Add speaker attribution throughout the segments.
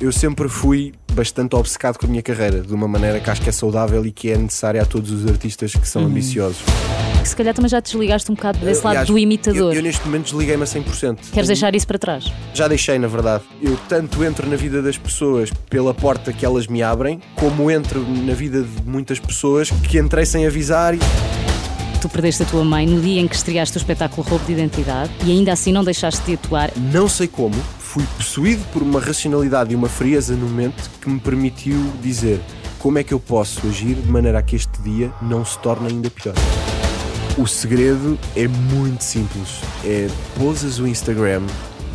Speaker 1: Eu sempre fui bastante obcecado com a minha carreira, de uma maneira que acho que é saudável e que é necessária a todos os artistas que são ambiciosos.
Speaker 2: Que se calhar também já desligaste um bocado desse lado
Speaker 1: Aliás,
Speaker 2: do imitador.
Speaker 1: Eu, eu neste momento desliguei-me a 100%.
Speaker 2: Queres deixar isso para trás?
Speaker 1: Já deixei, na verdade. Eu tanto entro na vida das pessoas pela porta que elas me abrem, como entro na vida de muitas pessoas que entrei sem avisar e
Speaker 2: Tu perdeste a tua mãe no dia em que estreaste o espetáculo Roubo de Identidade e ainda assim não deixaste de atuar.
Speaker 1: não sei como, fui possuído por uma racionalidade e uma frieza no momento que me permitiu dizer como é que eu posso agir de maneira a que este dia não se torne ainda pior. O segredo é muito simples. É pousas o Instagram,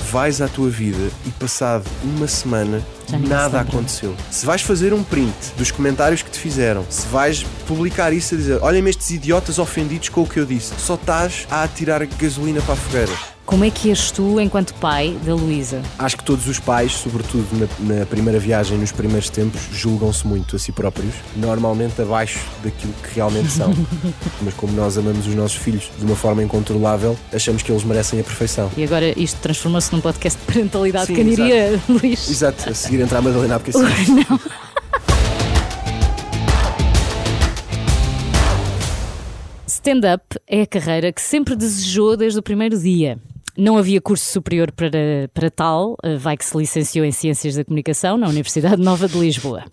Speaker 1: vais à tua vida e passado uma semana nada aconteceu. Se vais fazer um print dos comentários que te fizeram, se vais publicar isso a dizer olhem-me estes idiotas ofendidos com o que eu disse, só estás a atirar gasolina para a fogueira.
Speaker 2: Como é que és tu, enquanto pai da Luísa?
Speaker 1: Acho que todos os pais, sobretudo na, na primeira viagem, nos primeiros tempos, julgam-se muito a si próprios, normalmente abaixo daquilo que realmente são. Mas como nós amamos os nossos filhos de uma forma incontrolável, achamos que eles merecem a perfeição.
Speaker 2: E agora isto transformou-se num podcast de parentalidade
Speaker 1: Sim,
Speaker 2: caniria, Luís.
Speaker 1: Exato, a seguir entrar a Madalena porque assim.
Speaker 2: Não. Stand-up é a carreira que sempre desejou desde o primeiro dia. Não havia curso superior para, para tal, eh, vai que se licenciou em Ciências da Comunicação na Universidade Nova de Lisboa.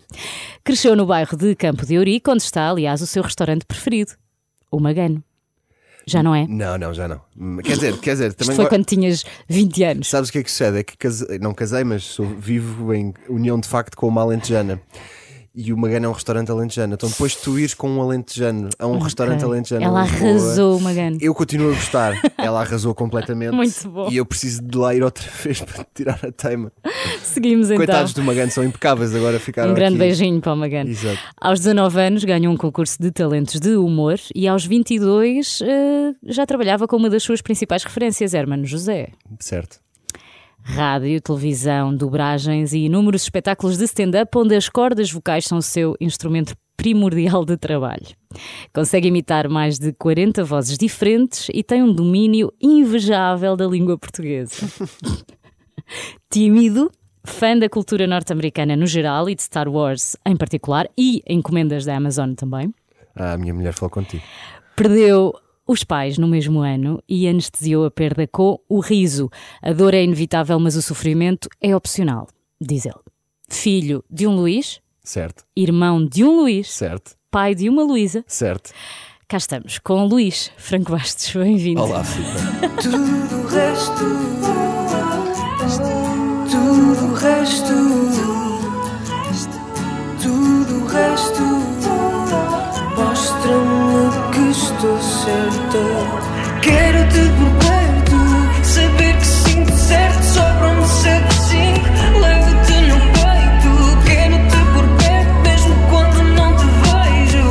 Speaker 2: Cresceu no bairro de Campo de Ourique, onde está, aliás, o seu restaurante preferido, o Magano. Já não é?
Speaker 1: Não, não, já não. Hum, Quer dizer, quer dizer,
Speaker 2: Isto
Speaker 1: também.
Speaker 2: foi
Speaker 1: go-
Speaker 2: quando tinhas 20 anos.
Speaker 1: Sabes o que é que sucede? É que casei- não casei, mas sou vivo em união de facto com uma alentejana. E o Magana é um restaurante alentejano. Então depois de tu ires com um alentejano a um restaurante
Speaker 2: Ok.
Speaker 1: alentejano.
Speaker 2: Ela arrasou o Magano.
Speaker 1: Eu continuo a gostar. Ela arrasou completamente.
Speaker 2: Muito bom.
Speaker 1: E eu preciso de lá ir outra vez para tirar a teima.
Speaker 2: Seguimos então.
Speaker 1: Coitados do Magano, são impecáveis agora ficaram
Speaker 2: Um grande
Speaker 1: aqui.
Speaker 2: beijinho para o Magano.
Speaker 1: Exato.
Speaker 2: Aos 19 anos ganhou um concurso de talentos de humor e aos 22 eh, já trabalhava com uma das suas principais referências, Hermano José.
Speaker 1: Certo.
Speaker 2: Rádio, televisão, dobragens e inúmeros espetáculos de stand-up onde as cordas vocais são o seu instrumento primordial de trabalho. Consegue imitar mais de 40 vozes diferentes e tem um domínio invejável da língua portuguesa. Tímido, fã da cultura norte-americana no geral e de Star Wars em particular e encomendas da Amazon também.
Speaker 1: Ah, a minha mulher falou contigo.
Speaker 2: Perdeu os pais no mesmo ano e anestesiou a perda com o riso. A dor é inevitável, mas o sofrimento é opcional, diz ele. Filho de um Luís,
Speaker 1: Certo,
Speaker 2: irmão de um Luís,
Speaker 1: certo,
Speaker 2: pai de uma Luísa.
Speaker 1: certo.
Speaker 2: Cá estamos com o Luís Franco Bastos. Bem-vindo.
Speaker 1: Olá, Filipe.
Speaker 3: Tudo o resto, tudo o resto, tudo o resto estou certa. Quero-te por perto, saber que sinto certo, sobram-me sete cinco. Levo-te no peito, quero-te por perto, mesmo quando não te vejo.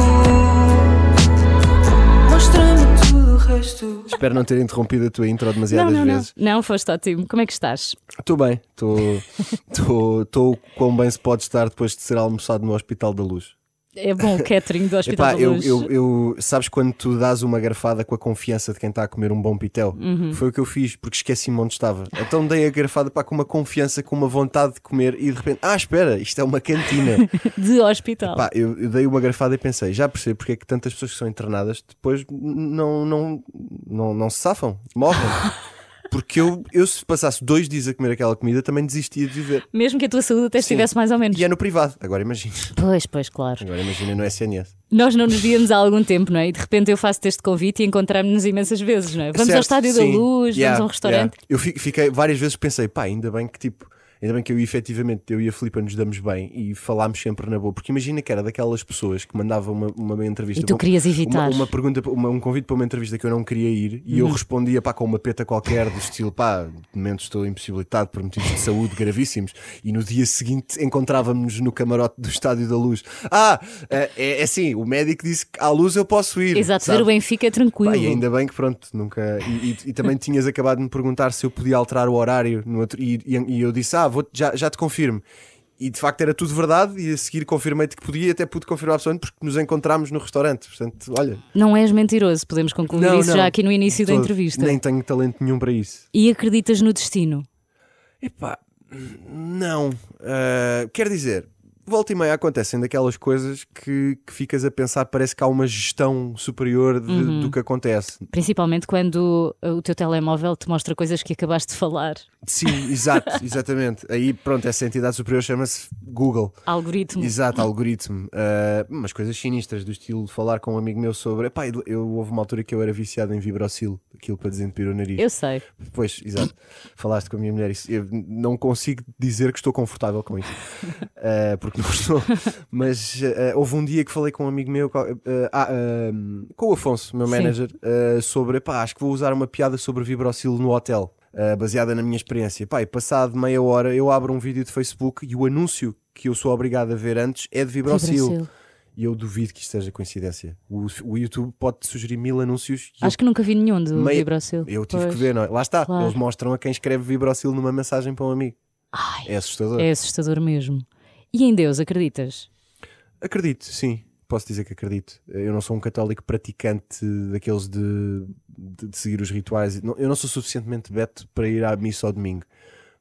Speaker 3: Mostra-me tudo o resto.
Speaker 1: Espero não ter interrompido a tua intro
Speaker 2: Não,
Speaker 1: demasiadas
Speaker 2: não, não.
Speaker 1: vezes.
Speaker 2: Não, foste ótimo. Como é que estás?
Speaker 1: Estou bem, estou quão bem se pode estar depois de ser almoçado no Hospital da Luz.
Speaker 2: É bom o catering do Hospital
Speaker 1: Epá, eu, eu, eu- sabes quando tu dás uma garfada com a confiança de quem está a comer um bom pitel?
Speaker 2: Uhum.
Speaker 1: Foi o que eu fiz, porque esqueci-me onde estava. Então dei a garfada para com uma confiança, com uma vontade de comer e de repente, ah, espera, isto é uma cantina.
Speaker 2: De hospital.
Speaker 1: Pá, eu, eu dei uma garfada e pensei, já percebo porque é que tantas pessoas que são internadas depois não, não, não, não se safam, morrem. Porque eu, eu, se passasse dois dias a comer aquela comida, também desistia de viver.
Speaker 2: Mesmo que a tua saúde até estivesse mais ou menos.
Speaker 1: E é no privado. Agora imagina.
Speaker 2: Pois, pois, claro.
Speaker 1: Agora imagina no SNS.
Speaker 2: Nós não nos víamos há algum tempo, não é? E de repente eu faço este convite e encontramos-nos imensas vezes, não é? Vamos ao
Speaker 1: Certo,
Speaker 2: Estádio
Speaker 1: sim.
Speaker 2: da Luz,
Speaker 1: Yeah,
Speaker 2: vamos a um restaurante.
Speaker 1: yeah. Eu fi- fiquei várias vezes pensei, pá, ainda bem que tipo, ainda bem que eu efetivamente eu e a Filipa nos damos bem e falámos sempre na boa. Porque imagina que era daquelas pessoas que mandavam uma, uma entrevista.
Speaker 2: E tu querias evitar.
Speaker 1: Uma, uma pergunta, uma- um convite para uma entrevista que eu não queria ir e
Speaker 2: Uhum.
Speaker 1: eu respondia pá, com uma peta qualquer do estilo, pá, de momento estou impossibilitado por motivos de saúde gravíssimos. E no dia seguinte encontrávamos-nos no camarote do Estádio da Luz. Ah, é, é assim, o médico disse que à luz eu posso ir.
Speaker 2: Exato,
Speaker 1: sabe?
Speaker 2: ver o Benfica é tranquilo.
Speaker 1: Pá, e ainda bem que pronto, nunca. E, e- e também tinhas acabado de me perguntar se eu podia alterar o horário no outro, e, e- e eu disse: Ah, vou, já, já te confirmo. E de facto era tudo verdade, e a seguir confirmei-te que podia, até pude confirmar absolutamente porque nos encontramos no restaurante. Portanto, olha.
Speaker 2: Não és mentiroso, podemos concluir
Speaker 1: não,
Speaker 2: isso
Speaker 1: não,
Speaker 2: já aqui no início da
Speaker 1: todo.
Speaker 2: entrevista.
Speaker 1: Nem tenho talento nenhum para isso.
Speaker 2: E acreditas no destino?
Speaker 1: Epá, Não. Uh, quer dizer, volta e meia acontecem daquelas coisas que, que ficas a pensar, parece que há uma gestão superior de-
Speaker 2: Uhum.
Speaker 1: do que acontece.
Speaker 2: Principalmente quando uh, o teu telemóvel te mostra coisas que acabaste de falar.
Speaker 1: Sim, exato, exatamente. Aí, pronto, essa entidade superior chama-se Google.
Speaker 2: Algoritmo.
Speaker 1: Exato, algoritmo. Uh, umas coisas sinistras, do estilo de falar com um amigo meu sobre. Epá, eu, houve uma altura que eu era viciado em vibrocil, aquilo para desentupir o nariz.
Speaker 2: Eu sei.
Speaker 1: Pois, exato. Falaste com a minha mulher isso. Eu não consigo dizer que estou confortável com isso. Uh, porque não estou. Mas uh, houve um dia que falei com um amigo meu, uh, uh, com o Afonso, meu
Speaker 2: Sim.
Speaker 1: manager, uh, sobre. Pá, acho que vou usar uma piada sobre vibrocil no hotel. baseada na minha experiência. Pá, e passado meia hora eu abro um vídeo de Facebook e o anúncio que eu sou obrigado a ver antes é de vibrocil.
Speaker 2: Vibrocil.
Speaker 1: E eu duvido que isto seja coincidência. O, o YouTube pode sugerir mil anúncios e eu
Speaker 2: Acho que nunca vi nenhum do
Speaker 1: Meia-
Speaker 2: Vibrocil.
Speaker 1: eu tive
Speaker 2: Pois.
Speaker 1: que ver, não é? Lá está,
Speaker 2: Claro.
Speaker 1: eles mostram a quem escreve vibrocil numa mensagem para um amigo.
Speaker 2: Ai,
Speaker 1: É assustador.
Speaker 2: é assustador mesmo. E em Deus, acreditas?
Speaker 1: Acredito, sim. Posso dizer que acredito. Eu não sou um católico praticante daqueles de, de- de seguir os rituais. Eu não sou suficientemente beto para ir à missa ao domingo.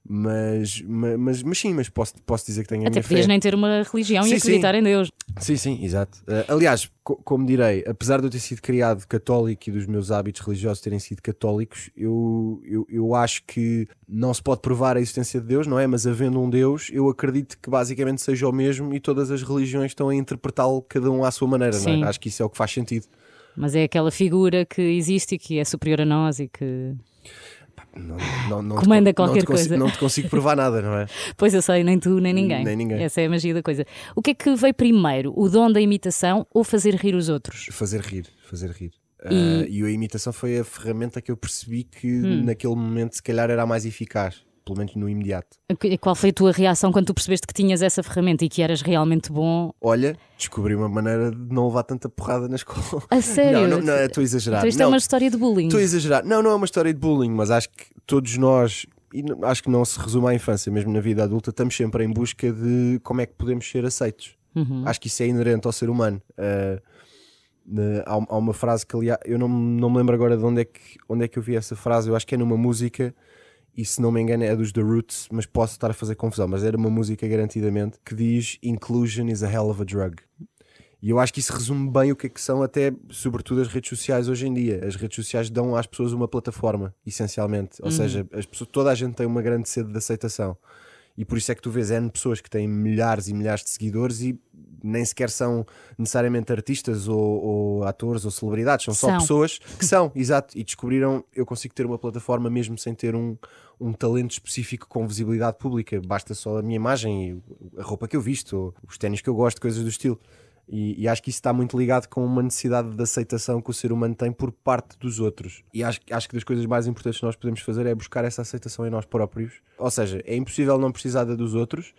Speaker 1: Mas, ma- mas, mas, sim, mas posso, posso dizer que tenho a
Speaker 2: Até
Speaker 1: minha
Speaker 2: podias
Speaker 1: fé.
Speaker 2: nem ter uma religião
Speaker 1: Sim,
Speaker 2: e acreditar em Deus.
Speaker 1: Sim, sim, exato. Uh, aliás, co- como direi, apesar de eu ter sido criado católico e dos meus hábitos religiosos terem sido católicos, eu, eu, eu acho que não se pode provar a existência de Deus, não é? Mas havendo um Deus, eu acredito que basicamente seja o mesmo e todas as religiões estão a interpretá-lo cada um à sua maneira, não
Speaker 2: Sim.
Speaker 1: é? Acho que isso é o que faz sentido.
Speaker 2: Mas é aquela figura que existe e que é superior a nós e que.
Speaker 1: Não, não, não
Speaker 2: Comanda
Speaker 1: te, con- não
Speaker 2: qualquer
Speaker 1: te consigo-
Speaker 2: coisa.
Speaker 1: Não te consigo provar nada, não é?
Speaker 2: Pois eu sei, nem tu, nem ninguém.
Speaker 1: Nem ninguém.
Speaker 2: Essa é a magia da coisa. O que é que veio primeiro? O dom da imitação ou fazer rir os outros?
Speaker 1: Fazer rir, fazer rir.
Speaker 2: E- Hum.
Speaker 1: Uh, e a imitação foi a ferramenta que eu percebi que naquele momento se calhar era a mais eficaz, pelo menos no imediato.
Speaker 2: E Qual foi a tua reação quando tu percebeste que tinhas essa ferramenta e que eras realmente bom?
Speaker 1: Olha, descobri uma maneira de não levar tanta porrada na escola.
Speaker 2: A sério?
Speaker 1: Não, não, não, estou a exagerar.
Speaker 2: Então isto
Speaker 1: não,
Speaker 2: é uma história de bullying.
Speaker 1: estou a exagerar. Não, não é uma história de bullying, mas acho que todos nós, e acho que não se resume à infância, mesmo na vida adulta, estamos sempre em busca de como é que podemos ser aceitos.
Speaker 2: Uhum.
Speaker 1: Acho que isso é inerente ao ser humano. Uh, há, há uma frase que, aliás, eu não, não me lembro agora de onde é, que, onde é que eu vi essa frase, eu acho que é numa música. E se não me engano é dos The Roots, mas posso estar a fazer confusão. Mas era uma música garantidamente que diz Inclusion is a hell of a drug. E eu acho que isso resume bem o que é que são até, sobretudo, as redes sociais hoje em dia. As redes sociais dão às pessoas uma plataforma, essencialmente. Ou seja, as pessoas, toda a gente tem uma grande sede de aceitação. E por isso é que tu vês N pessoas que têm milhares e milhares de seguidores e nem sequer são necessariamente artistas ou, ou atores ou celebridades, são só
Speaker 2: São.
Speaker 1: pessoas que são, exato, e descobriram eu consigo ter uma plataforma mesmo sem ter um, um talento específico com visibilidade pública, basta só a minha imagem, e a roupa que eu visto, os ténis que eu gosto, coisas do estilo. E, e acho que isso está muito ligado com uma necessidade de aceitação que o ser humano tem por parte dos outros. E acho, acho que das coisas mais importantes que nós podemos fazer é buscar essa aceitação em nós próprios. Ou seja, é impossível não precisar da dos outros,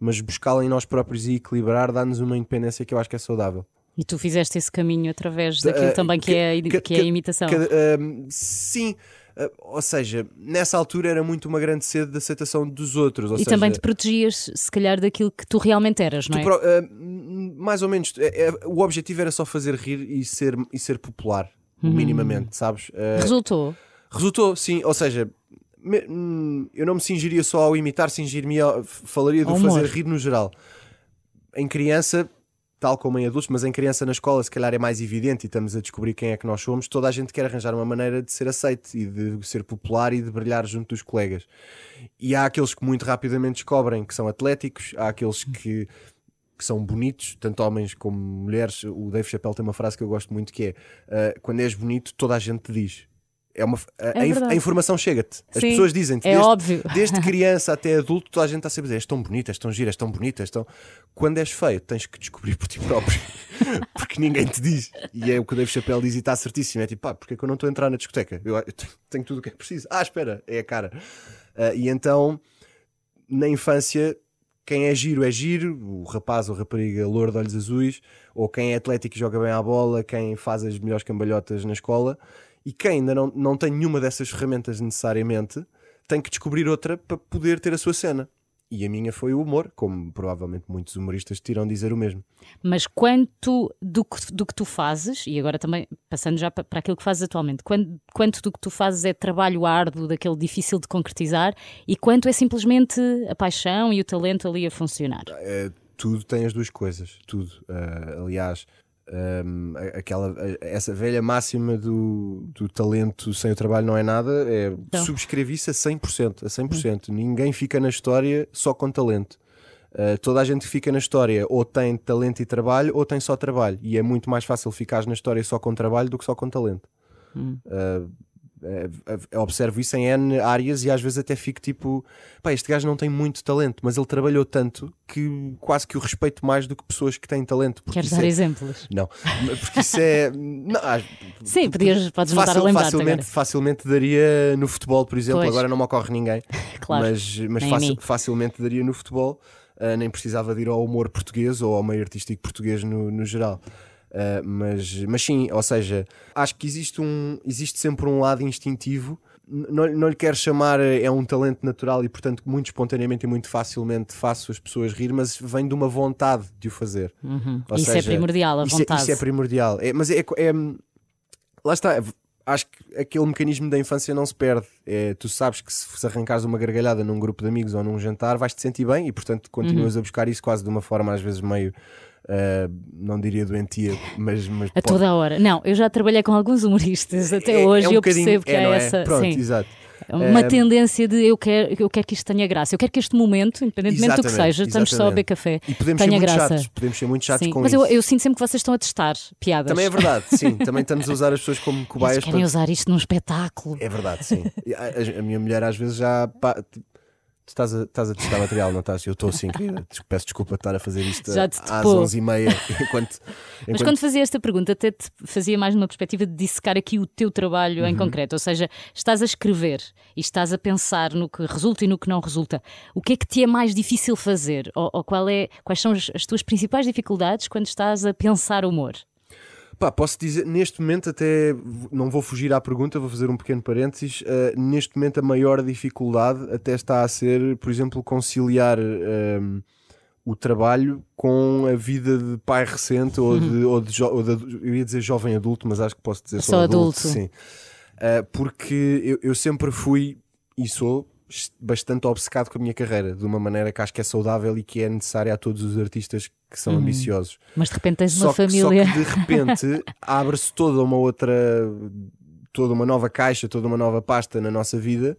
Speaker 1: mas buscá-la em nós próprios e equilibrar dá-nos uma independência que eu acho que é saudável.
Speaker 2: E tu fizeste esse caminho através daquilo
Speaker 1: Eh,
Speaker 2: também que,
Speaker 1: que-
Speaker 2: é, a-
Speaker 1: que-
Speaker 2: que é a imitação.
Speaker 1: Ahm, sim, ah, ou seja, nessa altura era muito uma grande sede de aceitação dos outros. Ou
Speaker 2: e
Speaker 1: seja,
Speaker 2: também te protegias, se calhar, daquilo que tu realmente eras, não é?
Speaker 1: pro- ah, mais ou menos, é- é- o objetivo era só fazer rir e ser, e ser popular,
Speaker 2: Uhum.
Speaker 1: minimamente, sabes? Ah,
Speaker 2: Resultou.
Speaker 1: Resultou, sim, ou seja, me- hum, eu não me cingiria só ao imitar, cingir-me ao, falaria do
Speaker 2: Ao
Speaker 1: fazer
Speaker 2: humor.
Speaker 1: rir no geral. Em criança, tal como em adultos, mas em criança na escola se calhar é mais evidente e estamos a descobrir quem é que nós somos, toda a gente quer arranjar uma maneira de ser aceite e de ser popular e de brilhar junto dos colegas. E há aqueles que muito rapidamente descobrem que são atléticos, há aqueles que que são bonitos, tanto homens como mulheres. O Dave Chappelle tem uma frase que eu gosto muito que é "Ah, quando és bonito, toda a gente te diz. É uma, a,
Speaker 2: verdade.
Speaker 1: a informação chega-te. As
Speaker 2: Sim,
Speaker 1: pessoas dizem-te.
Speaker 2: é
Speaker 1: desde,
Speaker 2: óbvio.
Speaker 1: Desde criança até adulto, toda a gente está sempre a dizer: és tão bonita, és tão gira, és tão bonita. És tão... Quando és feio, tens que descobrir por ti próprio. Porque ninguém te diz. E é o que o Dave Chappelle diz e está certíssimo. É tipo, pá, porque é que eu não estou a entrar na discoteca? Eu, eu tenho tudo o que é preciso. Ah, espera, é a cara. Ah, e então, na infância, quem é giro é giro, o rapaz ou rapariga louro de olhos azuis, ou quem é atlético e joga bem à bola, quem faz as melhores cambalhotas na escola, e quem ainda não, não tem nenhuma dessas ferramentas necessariamente, tem que descobrir outra para poder ter a sua cena. E a minha foi o humor, como provavelmente muitos humoristas te irão dizer o mesmo.
Speaker 2: Mas quanto do que, do que tu fazes, e agora também passando já pa- para aquilo que fazes atualmente, quanto, quanto do que tu fazes é trabalho árduo, daquele difícil de concretizar, e quanto é simplesmente a paixão e o talento ali a funcionar?
Speaker 1: Eh, tudo tem as duas coisas, tudo. Eh, aliás, a- aquela, essa velha máxima do, do talento sem o trabalho não é nada, é,
Speaker 2: Então.
Speaker 1: subscrevo isso a 100%, a 100%. Ninguém fica na história só com talento. Eh, toda a gente que fica na história ou tem talento e trabalho ou tem só trabalho. E é muito mais fácil ficar na história só com trabalho do que só com talento. Eh, eh, eh, observo isso em N áreas e às vezes até fico tipo, pá, este gajo não tem muito talento, mas ele trabalhou tanto que quase que o respeito mais do que pessoas que têm talento.
Speaker 2: Queres dar
Speaker 1: é-
Speaker 2: exemplos?
Speaker 1: Não, porque isso é. não, ah,
Speaker 2: Sim, podias, podes não estar a lembrar
Speaker 1: facilmente,
Speaker 2: agora.
Speaker 1: facilmente daria no futebol, por exemplo.
Speaker 2: Pois.
Speaker 1: Agora não me ocorre ninguém,
Speaker 2: Claro,
Speaker 1: mas, mas facil- facilmente daria no futebol. Ah, nem precisava de ir ao humor português ou ao meio artístico português no, no geral. Ah, mas, mas sim, ou seja, acho que existe, um, existe sempre um lado instintivo. Não, não lhe quero chamar, eh, é um talento natural e, portanto, muito espontaneamente e muito facilmente faço as pessoas rir, mas vem de uma vontade de o fazer.
Speaker 2: Uhum. Isso é
Speaker 1: seja,
Speaker 2: primordial, a
Speaker 1: isso é-
Speaker 2: vontade.
Speaker 1: isso é primordial. É, mas é, é- Lá está. Acho que aquele mecanismo da infância não se perde. É, tu sabes que se, se arrancares uma gargalhada num grupo de amigos ou num jantar, vais te sentir bem e, portanto, continuas
Speaker 2: Uhum.
Speaker 1: a buscar isso quase de uma forma, às vezes, meio. Ah, não diria doentia, mas. mas
Speaker 2: A
Speaker 1: pode-
Speaker 2: toda a hora. Não, eu já trabalhei com alguns humoristas até
Speaker 1: é-
Speaker 2: hoje
Speaker 1: é um
Speaker 2: e eu percebo que
Speaker 1: é, é?
Speaker 2: essa.
Speaker 1: Pronto,
Speaker 2: sim,
Speaker 1: exato.
Speaker 2: uma
Speaker 1: Eh,
Speaker 2: tendência de eu quero, eu quero que isto tenha graça, eu quero que este momento, independentemente do que
Speaker 1: Exatamente,
Speaker 2: seja, estamos só a beber
Speaker 1: exatamente.
Speaker 2: café,
Speaker 1: E podemos ser
Speaker 2: tenha
Speaker 1: muito
Speaker 2: graça.
Speaker 1: chatos, podemos ser muito chatos
Speaker 2: Sim,
Speaker 1: com
Speaker 2: mas
Speaker 1: isso.
Speaker 2: eu, eu sinto sempre que vocês estão a testar piadas.
Speaker 1: Também é verdade, sim. Também estamos a usar as pessoas como
Speaker 2: Eles
Speaker 1: cobaias
Speaker 2: querem
Speaker 1: para,
Speaker 2: usar isto num espetáculo.
Speaker 1: É verdade, sim. A, a- a minha mulher às vezes já. pá, tu estás a, estás a testar material, não estás? Eu estou assim, querida. Peço desculpa de estar a fazer isto
Speaker 2: Já te
Speaker 1: às
Speaker 2: topou.
Speaker 1: 11h30. Enquanto,
Speaker 2: Mas
Speaker 1: enquanto-
Speaker 2: quando fazia esta pergunta, até te fazia mais numa perspectiva de dissecar aqui o teu trabalho
Speaker 1: Uhum.
Speaker 2: em concreto. Ou seja, estás a escrever e estás a pensar no que resulta e no que não resulta. O que é que te é mais difícil fazer? Ou, ou qual é, quais são as, as tuas principais dificuldades quando estás a pensar humor?
Speaker 1: Pá, posso dizer, neste momento, até não vou fugir à pergunta, vou fazer um pequeno parênteses. eh, neste momento, a maior dificuldade até está a ser, por exemplo, conciliar ehm, o trabalho com a vida de pai recente ou de, ou de, ou de- eu ia dizer jovem adulto, mas acho que posso dizer só,
Speaker 2: Só adulto.
Speaker 1: Sim. Eh, porque eu, eu sempre fui e sou bastante obcecado com a minha carreira, de uma maneira que acho que é saudável e que é necessária a todos os artistas que são ambiciosos.
Speaker 2: Mas de repente tens uma
Speaker 1: Só que, só
Speaker 2: família.
Speaker 1: que de repente abre-se toda uma outra, toda uma nova caixa, toda uma nova pasta na nossa vida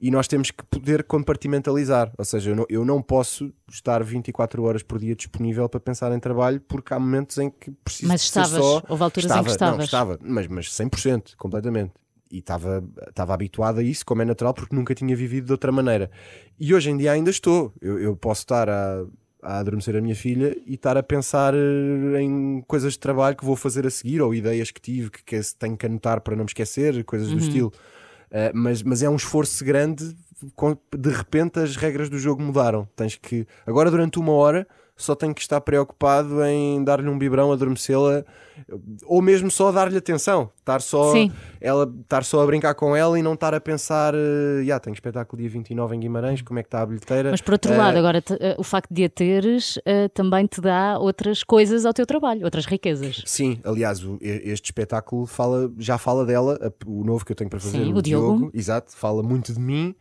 Speaker 1: e nós temos que poder compartimentalizar. Ou seja, eu não, eu não posso estar 24 horas por dia disponível para pensar em trabalho porque há momentos em que preciso
Speaker 2: Mas estavas,
Speaker 1: só.
Speaker 2: houve alturas
Speaker 1: estava,
Speaker 2: em que estavas.
Speaker 1: Não, estava, mas, mas 100%, completamente. E estava, habituado a isso, como é natural, porque nunca tinha vivido de outra maneira. E hoje em dia ainda estou. Eu, eu posso estar a, a adormecer a minha filha e estar a pensar eh, em coisas de trabalho que vou fazer a seguir ou ideias que tive que, que tenho que anotar para não me esquecer, coisas
Speaker 2: Uhum.
Speaker 1: do estilo. Eh, mas, mas é um esforço grande. De repente as regras do jogo mudaram. Tens que agora durante uma hora só tenho que estar preocupado em dar-lhe um biberão, adormecê-la, ou mesmo só dar-lhe atenção, estar só,
Speaker 2: Sim.
Speaker 1: ela, estar só a brincar com ela e não estar a pensar, eh, "Ya, tenho espetáculo dia 29 em Guimarães, como é que está a bilheteira?
Speaker 2: Mas por outro
Speaker 1: Eh,
Speaker 2: lado, agora te- eh, o facto de a teres eh, também te dá outras coisas ao teu trabalho, outras riquezas.
Speaker 1: Sim, aliás, o- este espetáculo fala, já fala dela, o novo que eu tenho para fazer,
Speaker 2: Sim,
Speaker 1: o,
Speaker 2: o Diogo.
Speaker 1: exato, fala muito de mim,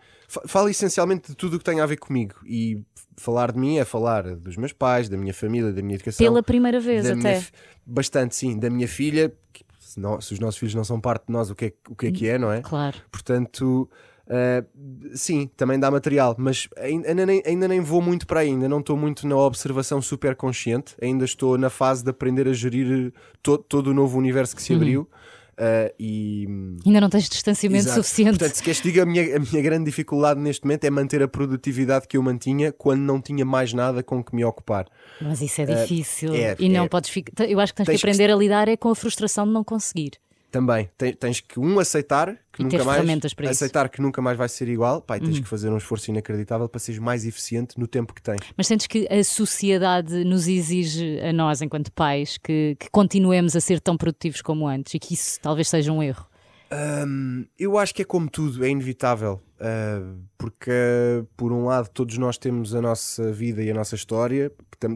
Speaker 1: fala essencialmente de tudo o que tem a ver comigo. E falar de mim é falar dos meus pais, da minha família, da minha educação.
Speaker 2: Pela primeira vez, até.
Speaker 1: fi- bastante, sim, da minha filha. se, não- se os nossos filhos não são parte de nós, o que é, o que, é, que é, não é?
Speaker 2: Claro.
Speaker 1: Portanto, ah, sim, também dá material, mas ainda, nem, ainda nem vou muito para aí, ainda não estou muito na observação super consciente, ainda estou na fase de aprender a gerir to- todo o novo universo que se abriu. Ah, e
Speaker 2: Ainda não tens distanciamento
Speaker 1: Exato.
Speaker 2: suficiente.
Speaker 1: Portanto, se queres que diga, a minha, a minha grande dificuldade neste momento é manter a produtividade que eu mantinha quando não tinha mais nada com que me ocupar.
Speaker 2: Mas isso é difícil.
Speaker 1: é-
Speaker 2: e não
Speaker 1: é-
Speaker 2: podes ficar. Eu acho que tens,
Speaker 1: Tens
Speaker 2: que
Speaker 1: que-
Speaker 2: aprender a lidar é com a frustração de não conseguir.
Speaker 1: Também Ten- tens que um aceitar que
Speaker 2: E
Speaker 1: nunca mais
Speaker 2: para isso. Uhum.
Speaker 1: aceitar que nunca mais vai ser igual, e tens que fazer um esforço inacreditável para seres mais eficiente no tempo que tens.
Speaker 2: Mas sentes que a sociedade nos exige a nós, enquanto pais, que, que continuemos a ser tão produtivos como antes e que isso talvez seja um erro.
Speaker 1: Hum, eu acho que é como tudo, é inevitável. Uh, porque, por um lado, todos nós temos a nossa vida e a nossa história.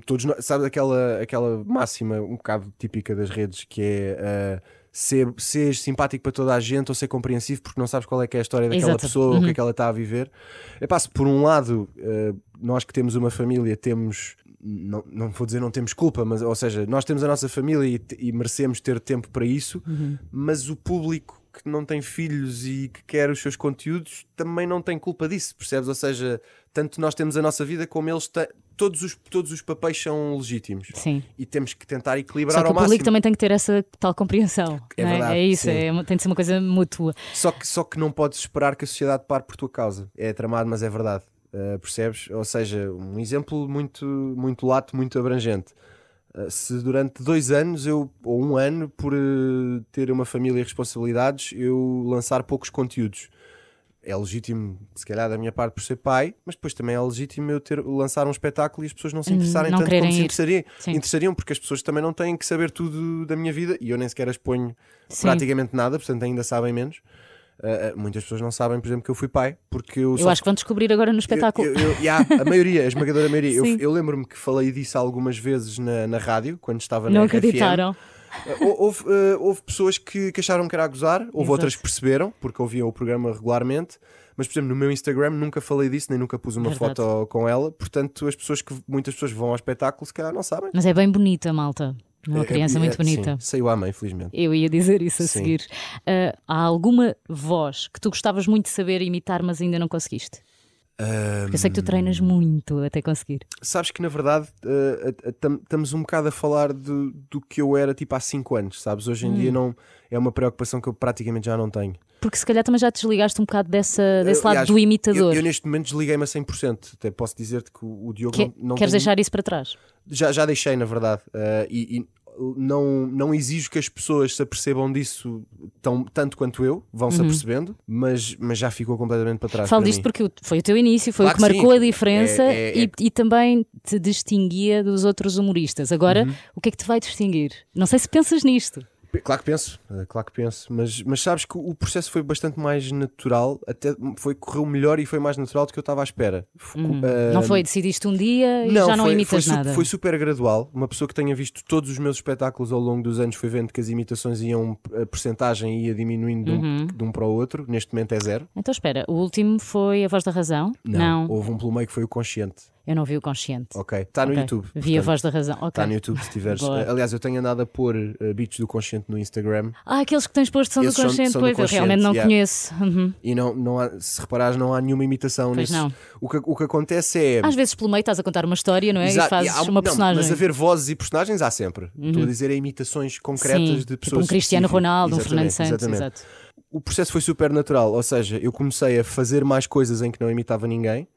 Speaker 1: Todos nós, sabe aquela, aquela máxima um bocado típica das redes que é uh, ser, ser simpático para toda a gente ou ser compreensivo porque não sabes qual é que é a história daquela
Speaker 2: Exato.
Speaker 1: pessoa, o que
Speaker 2: Uhum.
Speaker 1: é que ela está a viver. Epá, se por um lado, uh, nós que temos uma família temos. Não, não vou dizer não temos culpa, mas ou seja, nós temos a nossa família e, e merecemos ter tempo para isso, mas o público que não tem filhos e que quer os seus conteúdos também não tem culpa disso, percebes? Ou seja, tanto nós temos a nossa vida como eles têm. Todos os, todos os papéis são legítimos
Speaker 2: Sim.
Speaker 1: e temos que tentar equilibrar
Speaker 2: Só que
Speaker 1: ao
Speaker 2: o público
Speaker 1: máximo.
Speaker 2: também tem que ter essa tal compreensão.
Speaker 1: É
Speaker 2: é?
Speaker 1: verdade,
Speaker 2: é isso, é tem de ser uma coisa mútua.
Speaker 1: Só que, só que não podes esperar que a sociedade pare por tua causa. É tramado, mas é verdade. Uh, percebes? Ou seja, um exemplo muito, muito lato, muito abrangente. Uh, se durante dois anos eu, ou um ano, por uh, ter uma família e responsabilidades, eu lançar poucos conteúdos. É legítimo, se calhar, da minha parte por ser pai, mas depois também é legítimo eu ter, lançar um espetáculo e as pessoas não se
Speaker 2: Hum,
Speaker 1: interessarem
Speaker 2: não
Speaker 1: tanto como se
Speaker 2: ir.
Speaker 1: interessariam,
Speaker 2: Sim.
Speaker 1: interessariam, porque as pessoas também não têm que saber tudo da minha vida e eu nem sequer as ponho
Speaker 2: Sim.
Speaker 1: praticamente nada, portanto ainda sabem menos. Uh, muitas pessoas não sabem, por exemplo, que eu fui pai, porque eu,
Speaker 2: Eu
Speaker 1: só
Speaker 2: acho que vão descobrir agora no espetáculo.
Speaker 1: eu, eu, eu- yeah, a maioria, a esmagadora maioria. Eu, eu lembro-me que falei disso algumas vezes na, na rádio, quando estava
Speaker 2: não
Speaker 1: na RFM.
Speaker 2: acreditaram.
Speaker 1: Uh, Houve, uh, houve pessoas que, que acharam que era a gozar, houve
Speaker 2: Exato.
Speaker 1: outras que perceberam, porque ouviam o programa regularmente. Mas, por exemplo, no meu Instagram nunca falei disso, nem nunca pus uma
Speaker 2: Verdade.
Speaker 1: foto com ela. Portanto, as pessoas que, muitas pessoas que vão ao espetáculo, se calhar não sabem.
Speaker 2: Mas é bem bonita, malta. É uma
Speaker 1: É-
Speaker 2: criança
Speaker 1: é-
Speaker 2: muito
Speaker 1: é-
Speaker 2: bonita.
Speaker 1: Sim, saiu à mãe, felizmente.
Speaker 2: Eu ia dizer isso a
Speaker 1: Sim.
Speaker 2: seguir. Ah, há alguma voz que tu gostavas muito de saber imitar, mas ainda não conseguiste? Porque eu sei que tu treinas muito até conseguir.
Speaker 1: Sabes que na verdade eh, tam- estamos um bocado a falar de- do que eu era tipo há 5 anos, sabes? Hoje em
Speaker 2: Hum.
Speaker 1: dia não é uma preocupação que eu praticamente já não tenho.
Speaker 2: Porque se calhar também já te desligaste um bocado dessa, desse lado
Speaker 1: Aliás,
Speaker 2: do imitador.
Speaker 1: Eu, eu neste momento desliguei-me a 100%. Até posso dizer-te que o, o Diogo
Speaker 2: Que-
Speaker 1: não, não
Speaker 2: queres
Speaker 1: tem-
Speaker 2: deixar isso para trás?
Speaker 1: Já, já deixei, na verdade. eh, e e não, não exijo que as pessoas se apercebam disso tão, tanto quanto eu, vão-se apercebendo, mas, mas já ficou completamente para trás.
Speaker 2: Uhum. Falo
Speaker 1: para
Speaker 2: disto
Speaker 1: mim.
Speaker 2: porque o- foi o teu início, foi
Speaker 1: Claro
Speaker 2: o que
Speaker 1: que
Speaker 2: marcou
Speaker 1: sim.
Speaker 2: a diferença
Speaker 1: É- é-
Speaker 2: E,
Speaker 1: é-
Speaker 2: e também te distinguia dos outros humoristas. Agora,
Speaker 1: Uhum.
Speaker 2: o que é que te vai distinguir? Não sei se pensas nisto.
Speaker 1: Claro que penso, eh, claro que penso, mas, mas sabes que o processo foi bastante mais natural, até foi, correu melhor e foi mais natural do que eu estava à espera. F- eh,
Speaker 2: não foi, decidiste um dia e
Speaker 1: não,
Speaker 2: já não
Speaker 1: foi,
Speaker 2: imitas
Speaker 1: foi,
Speaker 2: nada.
Speaker 1: foi super gradual. Uma pessoa que tenha visto todos os meus espetáculos ao longo dos anos foi vendo que as imitações iam, a percentagem ia diminuindo de um,
Speaker 2: Uhum.
Speaker 1: de um para o outro. Neste momento é zero.
Speaker 2: Então espera, o último foi A Voz da Razão?
Speaker 1: Houve um pelo meio que foi o consciente.
Speaker 2: Eu não vi o Consciente.
Speaker 1: Ok, está no
Speaker 2: Ok.
Speaker 1: YouTube.
Speaker 2: Vi a
Speaker 1: portanto,
Speaker 2: Voz da Razão.
Speaker 1: Está no YouTube se tiveres. Eh, Aliás, eu tenho andado a pôr eh, beats do consciente no Instagram
Speaker 2: Ah, aqueles que tens posto são do
Speaker 1: Esses são-
Speaker 2: Consciente,
Speaker 1: são do
Speaker 2: pois eu
Speaker 1: Consciente,
Speaker 2: realmente não
Speaker 1: yeah.
Speaker 2: conheço. Uhum.
Speaker 1: e não, não há, se reparares, não há nenhuma imitação
Speaker 2: Pois
Speaker 1: nisso.
Speaker 2: não.
Speaker 1: O que, o que acontece é.
Speaker 2: Às vezes pelo meio estás a contar uma história, não é?
Speaker 1: Exato,
Speaker 2: E fazes
Speaker 1: há-
Speaker 2: uma
Speaker 1: não,
Speaker 2: personagem.
Speaker 1: Mas haver vozes e personagens há sempre. Estou a dizer é imitações concretas
Speaker 2: Sim,
Speaker 1: de
Speaker 2: tipo
Speaker 1: pessoas.
Speaker 2: um Cristiano. Ronaldo, um Fernando Santos.
Speaker 1: exatamente.
Speaker 2: Exato.
Speaker 1: O processo foi super natural, ou seja, eu comecei a fazer mais coisas em que não imitava ninguém,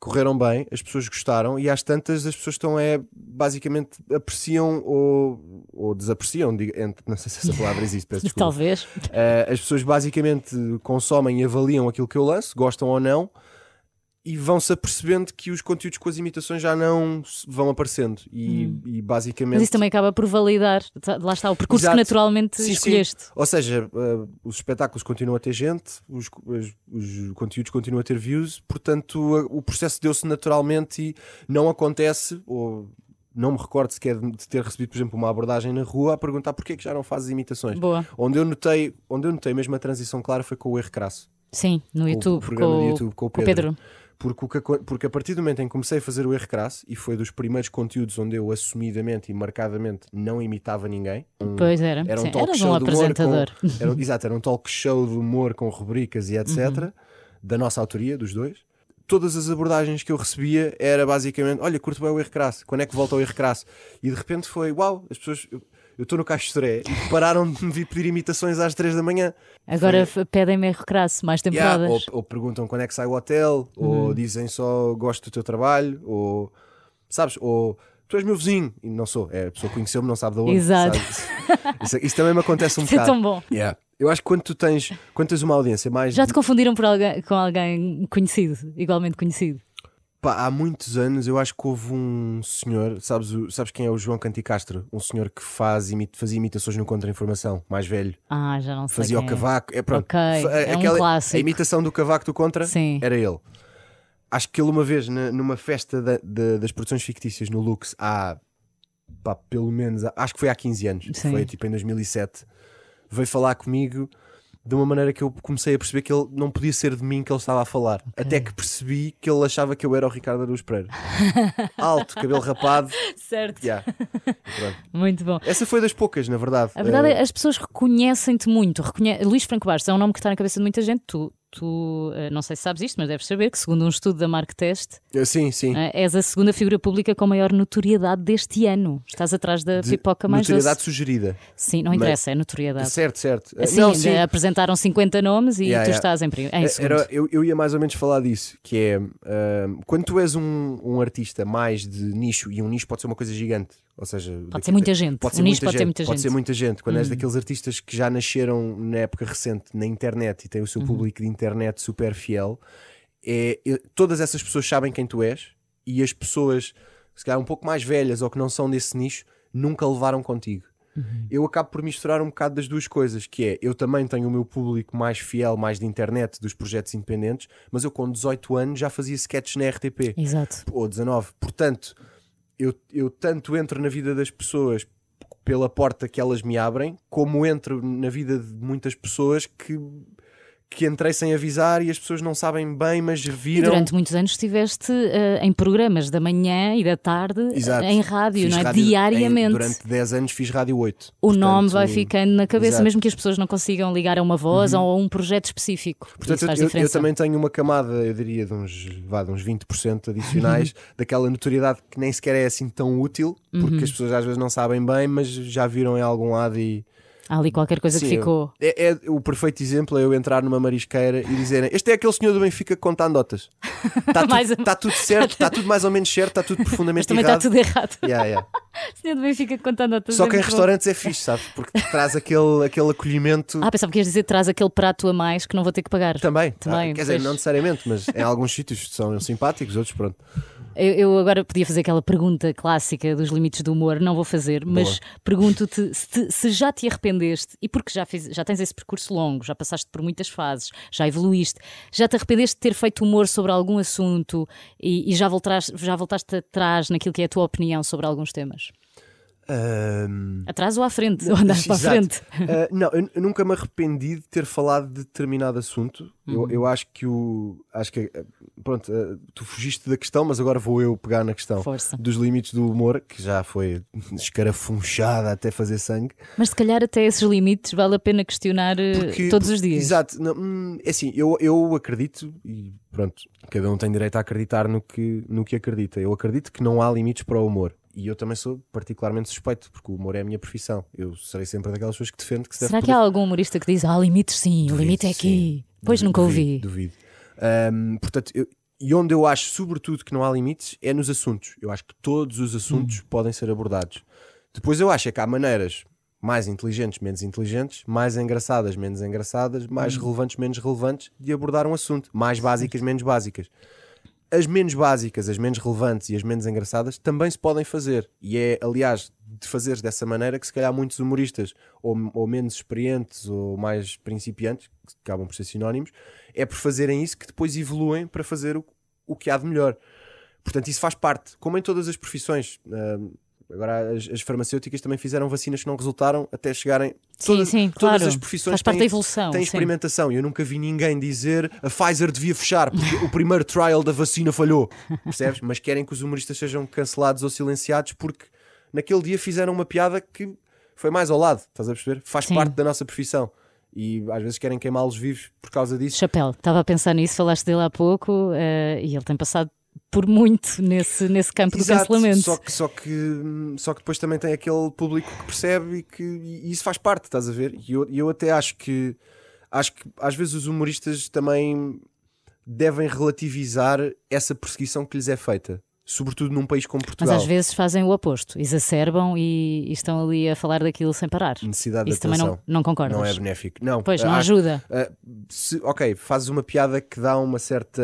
Speaker 1: correram bem, as pessoas gostaram e às tantas as pessoas estão é basicamente apreciam ou, ou desapreciam, digo, não sei se essa palavra existe, peço desculpa.
Speaker 2: Talvez.
Speaker 1: Eh, as pessoas basicamente consomem e avaliam aquilo que eu lanço, gostam ou não, e vão-se apercebendo que os conteúdos com as imitações já não vão aparecendo. E, e basicamente.
Speaker 2: Mas isso também acaba por validar. Lá está o percurso
Speaker 1: Exato.
Speaker 2: que naturalmente
Speaker 1: Sim, sim.
Speaker 2: escolheste.
Speaker 1: Ou seja, eh, os espetáculos continuam a ter gente, os, os- os conteúdos continuam a ter views, portanto o processo deu-se naturalmente e não acontece, ou não me recordo sequer de ter recebido, por exemplo, uma abordagem na rua a perguntar porquê é que já não fazes imitações.
Speaker 2: Boa.
Speaker 1: Onde eu notei, onde eu notei mesmo a transição clara foi com o erro crasso.
Speaker 2: Sim, no YouTube.
Speaker 1: programa
Speaker 2: com,
Speaker 1: YouTube, com o
Speaker 2: com
Speaker 1: Pedro. Porque, o porque a partir do momento em que comecei a fazer o erro crasso, e foi dos primeiros conteúdos onde eu assumidamente e marcadamente não imitava ninguém, um-
Speaker 2: Pois era.
Speaker 1: era um
Speaker 2: Sim,
Speaker 1: talk show
Speaker 2: um
Speaker 1: de
Speaker 2: apresentador.
Speaker 1: com, era, exato, era um talk show de humor com rubricas e etc.
Speaker 2: Uhum.
Speaker 1: Da nossa autoria, dos dois. Todas as abordagens que eu recebia era basicamente: olha, curto bem o erro crasso, quando é que volta ao erro crasso? E de repente foi: uau, as pessoas. Eu eu estou no Soré e pararam de me vir pedir imitações às 3 da manhã.
Speaker 2: Agora
Speaker 1: Foi-
Speaker 2: pedem-me erro crasso, mais
Speaker 1: Yeah,
Speaker 2: temporadas.
Speaker 1: ou, ou perguntam quando é que sai o hotel,
Speaker 2: Uhum.
Speaker 1: ou dizem só gosto do teu trabalho, ou sabes, ou tu és meu vizinho, e não sou, é, a pessoa conheceu-me, não sabe de onde.
Speaker 2: Exato.
Speaker 1: Isso, isso também me acontece um
Speaker 2: Isso é
Speaker 1: bocado.
Speaker 2: tão bom.
Speaker 1: Yeah. Eu acho que quando tu tens, quando tens uma audiência mais.
Speaker 2: Já te confundiram por alguém, com alguém conhecido, igualmente conhecido?
Speaker 1: Pá, há muitos anos eu acho que houve um senhor, sabes, sabes quem é o João Canticastro? Um senhor que faz, imi- fazia imitações no Contra-Informação, mais velho.
Speaker 2: Ah, já não sei.
Speaker 1: Fazia o
Speaker 2: é.
Speaker 1: cavaco. É, pronto.
Speaker 2: Ok,
Speaker 1: Fa-
Speaker 2: é um clássico.
Speaker 1: A imitação do cavaco do Contra
Speaker 2: Sim.
Speaker 1: era ele. Acho que ele uma vez, na- numa festa da- da- das produções fictícias no Lux, há pá, pelo menos, acho que foi há 15 anos,
Speaker 2: Sim.
Speaker 1: foi tipo em 2007, veio falar comigo de uma maneira que eu comecei a perceber que ele não podia ser de mim que ele estava a falar. Até que percebi que ele achava que eu era o Ricardo Aruz Pereira. Alto, cabelo rapado.
Speaker 2: Certo.
Speaker 1: yeah.
Speaker 2: Muito bom.
Speaker 1: Essa foi das poucas, na verdade.
Speaker 2: A verdade
Speaker 1: Eh,
Speaker 2: é as pessoas reconhecem-te muito. Reconhe... Luís Franco Bastos é um nome que está na cabeça de muita gente. Tu, tu eh, não sei se sabes isto, mas deves saber que, segundo um estudo da Mark Test,
Speaker 1: eh, sim, sim.
Speaker 2: eh, és a segunda figura pública com maior notoriedade deste ano. Estás atrás da
Speaker 1: De
Speaker 2: pipoca mais
Speaker 1: notoriedade
Speaker 2: doce.
Speaker 1: sugerida.
Speaker 2: Sim, não
Speaker 1: Mas-
Speaker 2: interessa, é notoriedade.
Speaker 1: Certo, certo. Eh,
Speaker 2: Sim,
Speaker 1: não, sim.
Speaker 2: apresentaram 50 nomes e
Speaker 1: Yeah,
Speaker 2: tu
Speaker 1: yeah.
Speaker 2: estás em, em segundo.
Speaker 1: Era, eu, eu ia mais ou menos falar disso, que é ahm, quando tu és um, um artista mais de nicho, e um nicho pode ser uma coisa gigante, ou seja,
Speaker 2: Pode ser muita gente.
Speaker 1: Pode ser muita
Speaker 2: pode
Speaker 1: gente,
Speaker 2: ter muita
Speaker 1: pode
Speaker 2: gente. Hum.
Speaker 1: ser muita gente. Quando és daqueles artistas que já nasceram na época recente na internet e têm o
Speaker 2: Uhum.
Speaker 1: seu público de internet super fiel, é- todas essas pessoas sabem quem tu és e as pessoas, se calhar um pouco mais velhas ou que não são desse nicho, nunca levaram contigo.
Speaker 2: Uhum.
Speaker 1: Eu acabo por misturar um bocado das duas coisas, que é eu também tenho o meu público mais fiel, mais de internet, dos projetos independentes, mas eu com 18 anos já fazia sketches na RTP
Speaker 2: Exato.
Speaker 1: ou 19. Portanto, eu, eu tanto entro na vida das pessoas pela porta que elas me abrem, como entro na vida de muitas pessoas que, que entrei sem avisar e as pessoas não sabem bem, mas
Speaker 2: E
Speaker 1: viram.
Speaker 2: durante muitos anos estiveste eh, em programas da manhã e da tarde eh,
Speaker 1: Exato.
Speaker 2: em rádio,
Speaker 1: Fiz
Speaker 2: não é?
Speaker 1: rádio- em-
Speaker 2: Diariamente.
Speaker 1: durante 10 anos fiz Rádio 8.
Speaker 2: O nome
Speaker 1: Portanto,
Speaker 2: vai ficando na cabeça,
Speaker 1: exato. Uhum.
Speaker 2: mesmo que as pessoas não consigam ligar a uma voz ou a um projeto específico.
Speaker 1: Portanto, eu, eu também tenho uma camada, eu diria, de uns, vá, de uns 20% adicionais daquela notoriedade que nem sequer é assim tão útil, porque
Speaker 2: Uhum.
Speaker 1: as pessoas às vezes não sabem bem, mas já viram em algum lado e.
Speaker 2: Há ali qualquer coisa que
Speaker 1: Sim,
Speaker 2: ficou.
Speaker 1: É, é- o perfeito exemplo é eu entrar numa marisqueira e dizerem: Este é aquele senhor do Benfica que conta anedotas. Está
Speaker 2: Mais
Speaker 1: tudo,
Speaker 2: ou-
Speaker 1: tá tudo certo, está tudo mais ou menos certo, está tudo
Speaker 2: Mas
Speaker 1: profundamente
Speaker 2: também está
Speaker 1: errado.
Speaker 2: tudo errado.
Speaker 1: Yeah, yeah.
Speaker 2: Senhor do Benfica contando a
Speaker 1: Só que em restaurantes é fixe, sabes? Porque traz aquele, aquele acolhimento.
Speaker 2: Ah, pensava que ias dizer traz aquele prato a mais que não vou ter que pagar.
Speaker 1: também.
Speaker 2: também,
Speaker 1: Ah, quer dizer,
Speaker 2: pois.
Speaker 1: não necessariamente, mas em alguns sítios são simpáticos, outros pronto.
Speaker 2: Eu, eu agora podia fazer aquela pergunta clássica dos limites do humor, não vou fazer, mas pergunto-te se, se já te arrependeste, e porque já, fiz, já tens esse percurso longo, já passaste por muitas fases, já evoluíste, já te arrependeste de ter feito humor sobre algum assunto e, e já, voltaste, já voltaste atrás naquilo que é a tua opinião sobre alguns temas? Atrás ou à frente? Ou andaste para a frente?
Speaker 1: Ah, não, eu, eu nunca me arrependi de ter falado de determinado assunto. Eu,
Speaker 2: Uhum.
Speaker 1: eu acho que o. Acho que. ah, Pronto, ah, tu fugiste da questão, mas agora vou eu pegar na questão
Speaker 2: Força.
Speaker 1: dos limites do humor, que já foi escarafunchada até fazer sangue.
Speaker 2: Mas se calhar até esses limites vale a pena questionar eh,
Speaker 1: Porque-
Speaker 2: todos os dias.
Speaker 1: Exato. Não, hum, é assim, eu, eu acredito, e pronto, cada um tem direito a acreditar no que, no que acredita. Eu acredito que não há limites para o humor. E eu também sou particularmente suspeito, porque o humor é a minha profissão. Eu serei sempre daquelas pessoas que defendo que se deve
Speaker 2: Será que
Speaker 1: poder
Speaker 2: há algum humorista que diz há limites sim, o
Speaker 1: Duvido,
Speaker 2: limite é aqui?
Speaker 1: sim.
Speaker 2: Pois
Speaker 1: Duvido,
Speaker 2: nunca ouvi.
Speaker 1: Duvido. Ahm, portanto, eu- e onde eu acho, sobretudo, que não há limites é nos assuntos. Eu acho que todos os assuntos
Speaker 2: Hum.
Speaker 1: podem ser abordados. Depois eu acho é que há maneiras mais inteligentes, menos inteligentes, mais engraçadas, menos engraçadas, mais
Speaker 2: Hum.
Speaker 1: relevantes, menos relevantes de abordar um assunto. Mais básicas, menos básicas. As menos básicas, as menos relevantes e as menos engraçadas também se podem fazer. E é, aliás, de fazeres dessa maneira que se calhar muitos humoristas, ou, ou menos experientes ou mais principiantes, que acabam por ser sinónimos, é por fazerem isso que depois evoluem para fazer o, o que há de melhor. Portanto, isso faz parte, como em todas as profissões. Ahm, agora, as, as farmacêuticas também fizeram vacinas que não resultaram até chegarem.
Speaker 2: Sim,
Speaker 1: todas,
Speaker 2: sim,
Speaker 1: todas
Speaker 2: claro.
Speaker 1: as profissões
Speaker 2: Faz parte
Speaker 1: têm-
Speaker 2: da evolução. sim.
Speaker 1: experimentação. Eu nunca vi ninguém dizer a Pfizer devia fechar porque o primeiro trial da vacina falhou. Percebes? Mas querem que os humoristas sejam cancelados ou silenciados porque naquele dia fizeram uma piada que foi mais ao lado. Estás a perceber? Faz
Speaker 2: Sim.
Speaker 1: parte da nossa profissão. E às vezes querem queimá-los vivos por causa disso.
Speaker 2: Chapéu, estava a pensar nisso, falaste dele há pouco eh, e ele tem passado por muito nesse, nesse campo do
Speaker 1: Exato,
Speaker 2: cancelamento.
Speaker 1: Só que, só, que, só que depois também tem aquele público que percebe e que e isso faz parte, estás a ver? E eu, eu até acho que acho que às vezes os humoristas também devem relativizar essa perseguição que lhes é feita, sobretudo num país como
Speaker 2: Mas
Speaker 1: Portugal.
Speaker 2: às vezes fazem o oposto, exacerbam e, e estão ali a falar daquilo sem parar.
Speaker 1: necessidade de
Speaker 2: Isso também
Speaker 1: atenção.
Speaker 2: não, não concordas?
Speaker 1: Não é benéfico. Não,
Speaker 2: Pois, não
Speaker 1: acho-
Speaker 2: ajuda.
Speaker 1: Uh, se- ok, fazes uma piada que dá uma certa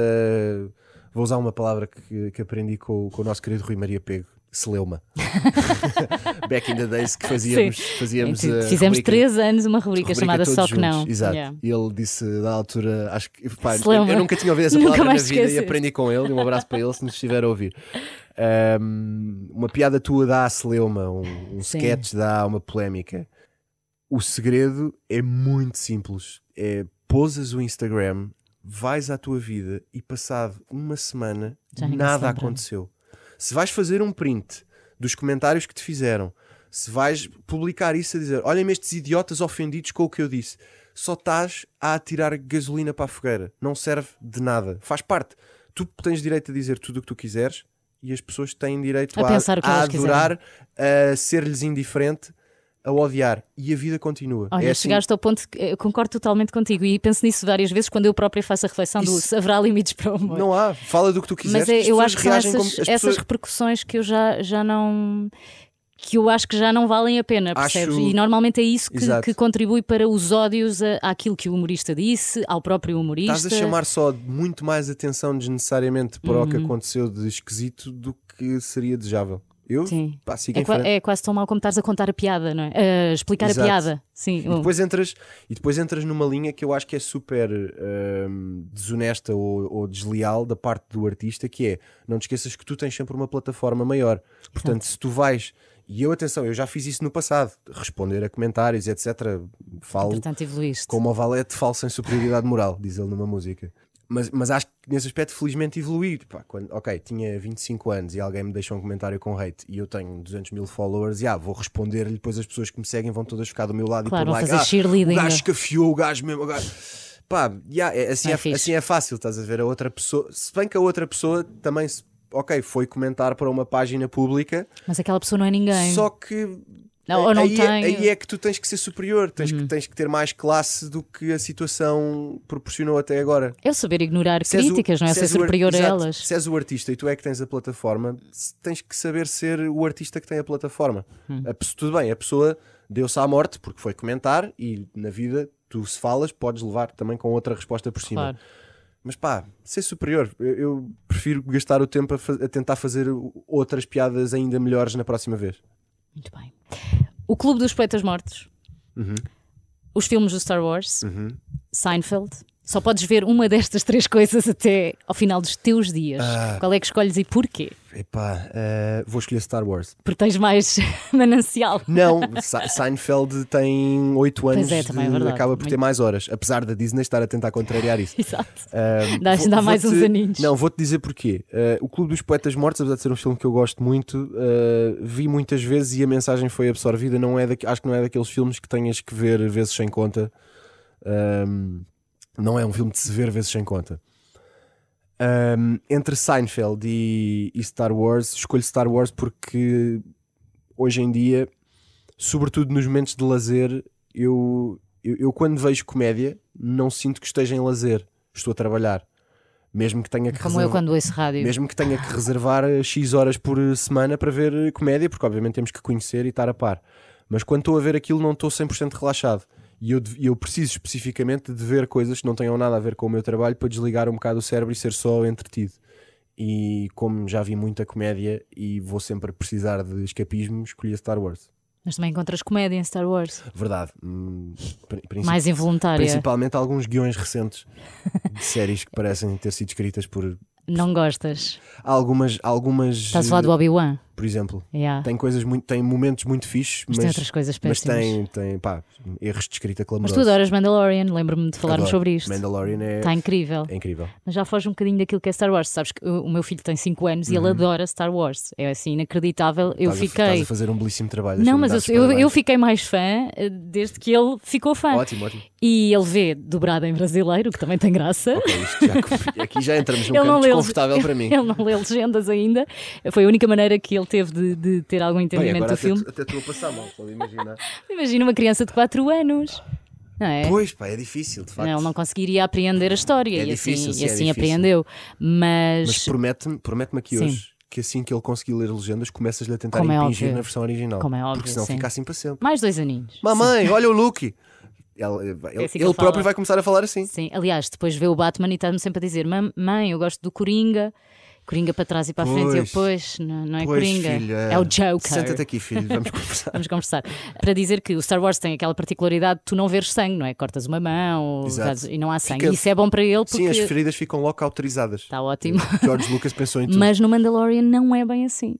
Speaker 1: Vou usar uma palavra que, que aprendi com, o- com o nosso querido Rui Maria Pego. Celeuma. Back in the days que fazíamos, fazíamos a
Speaker 2: Fizemos
Speaker 1: rubrica-
Speaker 2: três anos uma rubrica, chamada Só Que. Não.
Speaker 1: Exato.
Speaker 2: Yeah.
Speaker 1: E ele disse da altura, acho que pá, eu, nunca tinha ouvido essa
Speaker 2: Nunca
Speaker 1: palavra na vida e aprendi com ele. E um abraço para ele se nos estiver a ouvir. Ahm, uma piada tua dá a celeuma, um, um
Speaker 2: Sim.
Speaker 1: sketch dá uma polémica. O segredo é muito simples. É posas o Instagram, vais à tua vida e passado uma semana nada aconteceu. Se vais fazer um print dos comentários que te fizeram, se vais publicar isso a dizer olhem-me estes idiotas ofendidos com o que eu disse, só estás a atirar gasolina para a fogueira. Não serve de nada. Faz parte. Tu tens direito a dizer tudo o que tu quiseres e as pessoas têm direito
Speaker 2: A
Speaker 1: a, a adorar, a ser-lhes indiferente, a odiar. E a vida continua.
Speaker 2: Olha,
Speaker 1: é assim,
Speaker 2: chegaste ao ponto que eu concordo totalmente contigo e penso nisso várias vezes quando eu própria faço a reflexão do
Speaker 1: Isso-
Speaker 2: se haverá limites para o humor.
Speaker 1: Não há. Fala do que tu quiseres.
Speaker 2: Mas é- eu acho que são essas,
Speaker 1: como- as
Speaker 2: essas
Speaker 1: pessoas-
Speaker 2: repercussões que eu já, já não. que eu acho que já não valem a pena, percebes?
Speaker 1: Acho-
Speaker 2: E normalmente é isso que, que contribui para os ódios a, àquilo que o humorista disse, ao próprio humorista.
Speaker 1: Estás a chamar só muito mais atenção desnecessariamente para
Speaker 2: Uhum.
Speaker 1: o que aconteceu de esquisito do que seria desejável. Eu
Speaker 2: Sim.
Speaker 1: pá, sigo
Speaker 2: É, qua- é quase tão mal como estás a contar a piada, não é? A explicar
Speaker 1: Exato.
Speaker 2: a piada. Sim.
Speaker 1: E depois, entras, e depois entras numa linha que eu acho que é super hum, desonesta ou, ou desleal da parte do artista, que é não te esqueças que tu tens sempre uma plataforma maior. Portanto, se tu vais, e eu atenção, eu já fiz isso no passado, responder a comentários, etc. Falo como o valete falo sem superioridade moral, diz ele numa música. Mas, mas acho que nesse aspecto, felizmente, evoluí. Pá, quando, ok, tinha 25 anos e alguém me deixou um comentário com hate e eu tenho 200 mil followers, e ah, vou responder-lhe. Depois as pessoas que me seguem vão todas ficar do meu lado
Speaker 2: Claro,
Speaker 1: e por like.
Speaker 2: fazer
Speaker 1: Ah,
Speaker 2: cheerleading.
Speaker 1: o gajo escafiou, o gajo mesmo. O gajo... Pá, yeah, é- assim,
Speaker 2: É
Speaker 1: é, assim é fácil, estás a ver? A outra pessoa, se bem que a outra pessoa também, se- ok, foi comentar para uma página pública,
Speaker 2: Mas aquela pessoa não é ninguém.
Speaker 1: só que
Speaker 2: Não, ou não
Speaker 1: aí, é-
Speaker 2: Uhum.
Speaker 1: aí é que tu tens que ser superior, tens, que, tens que ter mais classe do que a situação proporcionou até agora.
Speaker 2: É saber ignorar
Speaker 1: Se és o-
Speaker 2: críticas, não é
Speaker 1: se
Speaker 2: ser superior a
Speaker 1: exato,
Speaker 2: elas.
Speaker 1: Se és o artista e tu é que tens a plataforma, tens que saber ser o artista que tem a plataforma.
Speaker 2: Hum.
Speaker 1: A tudo bem, a pessoa deu-se à morte porque foi comentar e na vida tu se falas podes levar também com outra resposta por cima.
Speaker 2: Claro.
Speaker 1: Mas pá, ser superior, eu, eu prefiro gastar o tempo a, a tentar fazer outras piadas ainda melhores na próxima vez.
Speaker 2: Muito bem. O Clube dos Poetas Mortos.
Speaker 1: Uhum.
Speaker 2: Os filmes do Star Wars. Seinfeld. Só podes ver uma destas três coisas até ao final dos teus dias.
Speaker 1: Ah.
Speaker 2: Qual é que escolhes e porquê?
Speaker 1: Epá, eh, vou escolher Star Wars.
Speaker 2: Porque tens mais manancial.
Speaker 1: Não, Se- Seinfeld tem 8 anos,
Speaker 2: Pois é, também é
Speaker 1: de-
Speaker 2: verdade.
Speaker 1: acaba por ter
Speaker 2: Muito.
Speaker 1: mais horas, apesar da Disney estar a tentar contrariar isso.
Speaker 2: Exato.
Speaker 1: Um,
Speaker 2: Dá-
Speaker 1: vou-
Speaker 2: dá mais uns aninhos.
Speaker 1: Não, vou-te dizer porquê. Uh, o Clube dos Poetas Mortos, apesar de ser um filme que eu gosto muito, uh, vi muitas vezes e a mensagem foi absorvida. Não é daqu- acho que não é daqueles filmes que tenhas que ver vezes sem conta. Um, não é um filme de se ver vezes sem conta. Um, entre Seinfeld e, e Star Wars, escolho Star Wars porque hoje em dia, sobretudo nos momentos de lazer, eu, eu, eu quando vejo comédia não sinto que esteja em lazer, estou a trabalhar. Mesmo que tenha que
Speaker 2: Como eu quando ouço rádio.
Speaker 1: mesmo que tenha que reservar eh, X horas por semana para ver comédia, porque obviamente temos que conhecer e estar a par. Mas quando estou a ver aquilo, não estou 100% relaxado. E eu, eu preciso especificamente de ver coisas que não tenham nada a ver com o meu trabalho para desligar um bocado o cérebro e ser só entretido. E como já vi muita comédia e vou sempre precisar de escapismo, escolhi Star Wars.
Speaker 2: Mas também encontras comédia em Star Wars.
Speaker 1: Verdade. Hum,
Speaker 2: Mais involuntária.
Speaker 1: Principalmente alguns guiões recentes de séries que parecem ter sido escritas por
Speaker 2: Não gostas.
Speaker 1: algumas. algumas
Speaker 2: Estás a falar do Obi-Wan.
Speaker 1: Por exemplo.
Speaker 2: Yeah.
Speaker 1: Tem coisas muito, tem momentos muito fixes,
Speaker 2: Mas
Speaker 1: mas,
Speaker 2: tem outras coisas
Speaker 1: mas
Speaker 2: péssimas.
Speaker 1: tem, tem pá, erros de escrita
Speaker 2: Mas
Speaker 1: clamorosos.
Speaker 2: tu adoras Mandalorian, lembro-me de falarmos sobre isto.
Speaker 1: Mandalorian é,
Speaker 2: Está incrível.
Speaker 1: é incrível.
Speaker 2: Mas já foge um bocadinho daquilo que é Star Wars. Sabes que o meu filho tem 5 anos e ele adora Star Wars. É assim inacreditável. Eu
Speaker 1: Uhum. Estás a-
Speaker 2: fiquei.
Speaker 1: estás a fazer um belíssimo trabalho.
Speaker 2: Não, mas eu, eu, fiquei mais fã eh, desde que ele ficou fã.
Speaker 1: Ótimo, ótimo.
Speaker 2: E ele vê dobrado em brasileiro, que também tem graça.
Speaker 1: Ok, isto já- aqui já entramos num campo desconfortável para mim.
Speaker 2: ele não lê legendas ainda. Foi a única maneira que ele teve de, de ter algum
Speaker 1: Bem,
Speaker 2: entendimento
Speaker 1: agora
Speaker 2: do filme.
Speaker 1: até, estou a passar mal, pode imaginar.
Speaker 2: Imagina uma criança de 4 anos. Não é?
Speaker 1: Pois, pá, é difícil, de facto.
Speaker 2: Não, ele não conseguiria apreender a história
Speaker 1: É
Speaker 2: e
Speaker 1: difícil,
Speaker 2: assim,
Speaker 1: sim,
Speaker 2: e
Speaker 1: é
Speaker 2: assim aprendeu. Mas,
Speaker 1: Mas promete-me promete aqui
Speaker 2: Sim.
Speaker 1: hoje que assim que ele conseguir ler legendas, começas-lhe a tentar
Speaker 2: Como é
Speaker 1: impingir
Speaker 2: óbvio.
Speaker 1: na versão original.
Speaker 2: Como é óbvio,
Speaker 1: Porque senão
Speaker 2: sim.
Speaker 1: fica assim para sempre.
Speaker 2: mais dois aninhos.
Speaker 1: Mamãe, olha o Luke! Ele, ele-
Speaker 2: assim que
Speaker 1: ele
Speaker 2: ele
Speaker 1: próprio vai começar a falar assim.
Speaker 2: Sim, aliás, depois vê o Batman e está-me sempre a dizer: "Mam- Mãe, eu gosto do Coringa. Coringa para trás e para a frente. E eu,
Speaker 1: Pois.
Speaker 2: não, não é
Speaker 1: Pois,
Speaker 2: Coringa.
Speaker 1: filho,
Speaker 2: é o Joker.
Speaker 1: Senta-te aqui, filho, vamos conversar.
Speaker 2: Vamos conversar. Para dizer que o Star Wars tem aquela particularidade de tu não veres sangue, não é? Cortas uma mão e não há sangue.
Speaker 1: Fica-
Speaker 2: E isso é bom para ele
Speaker 1: Sim, as
Speaker 2: porque
Speaker 1: feridas ficam logo autorizadas.
Speaker 2: está ótimo.
Speaker 1: George Lucas pensou em tudo.
Speaker 2: Mas no Mandalorian não é bem assim.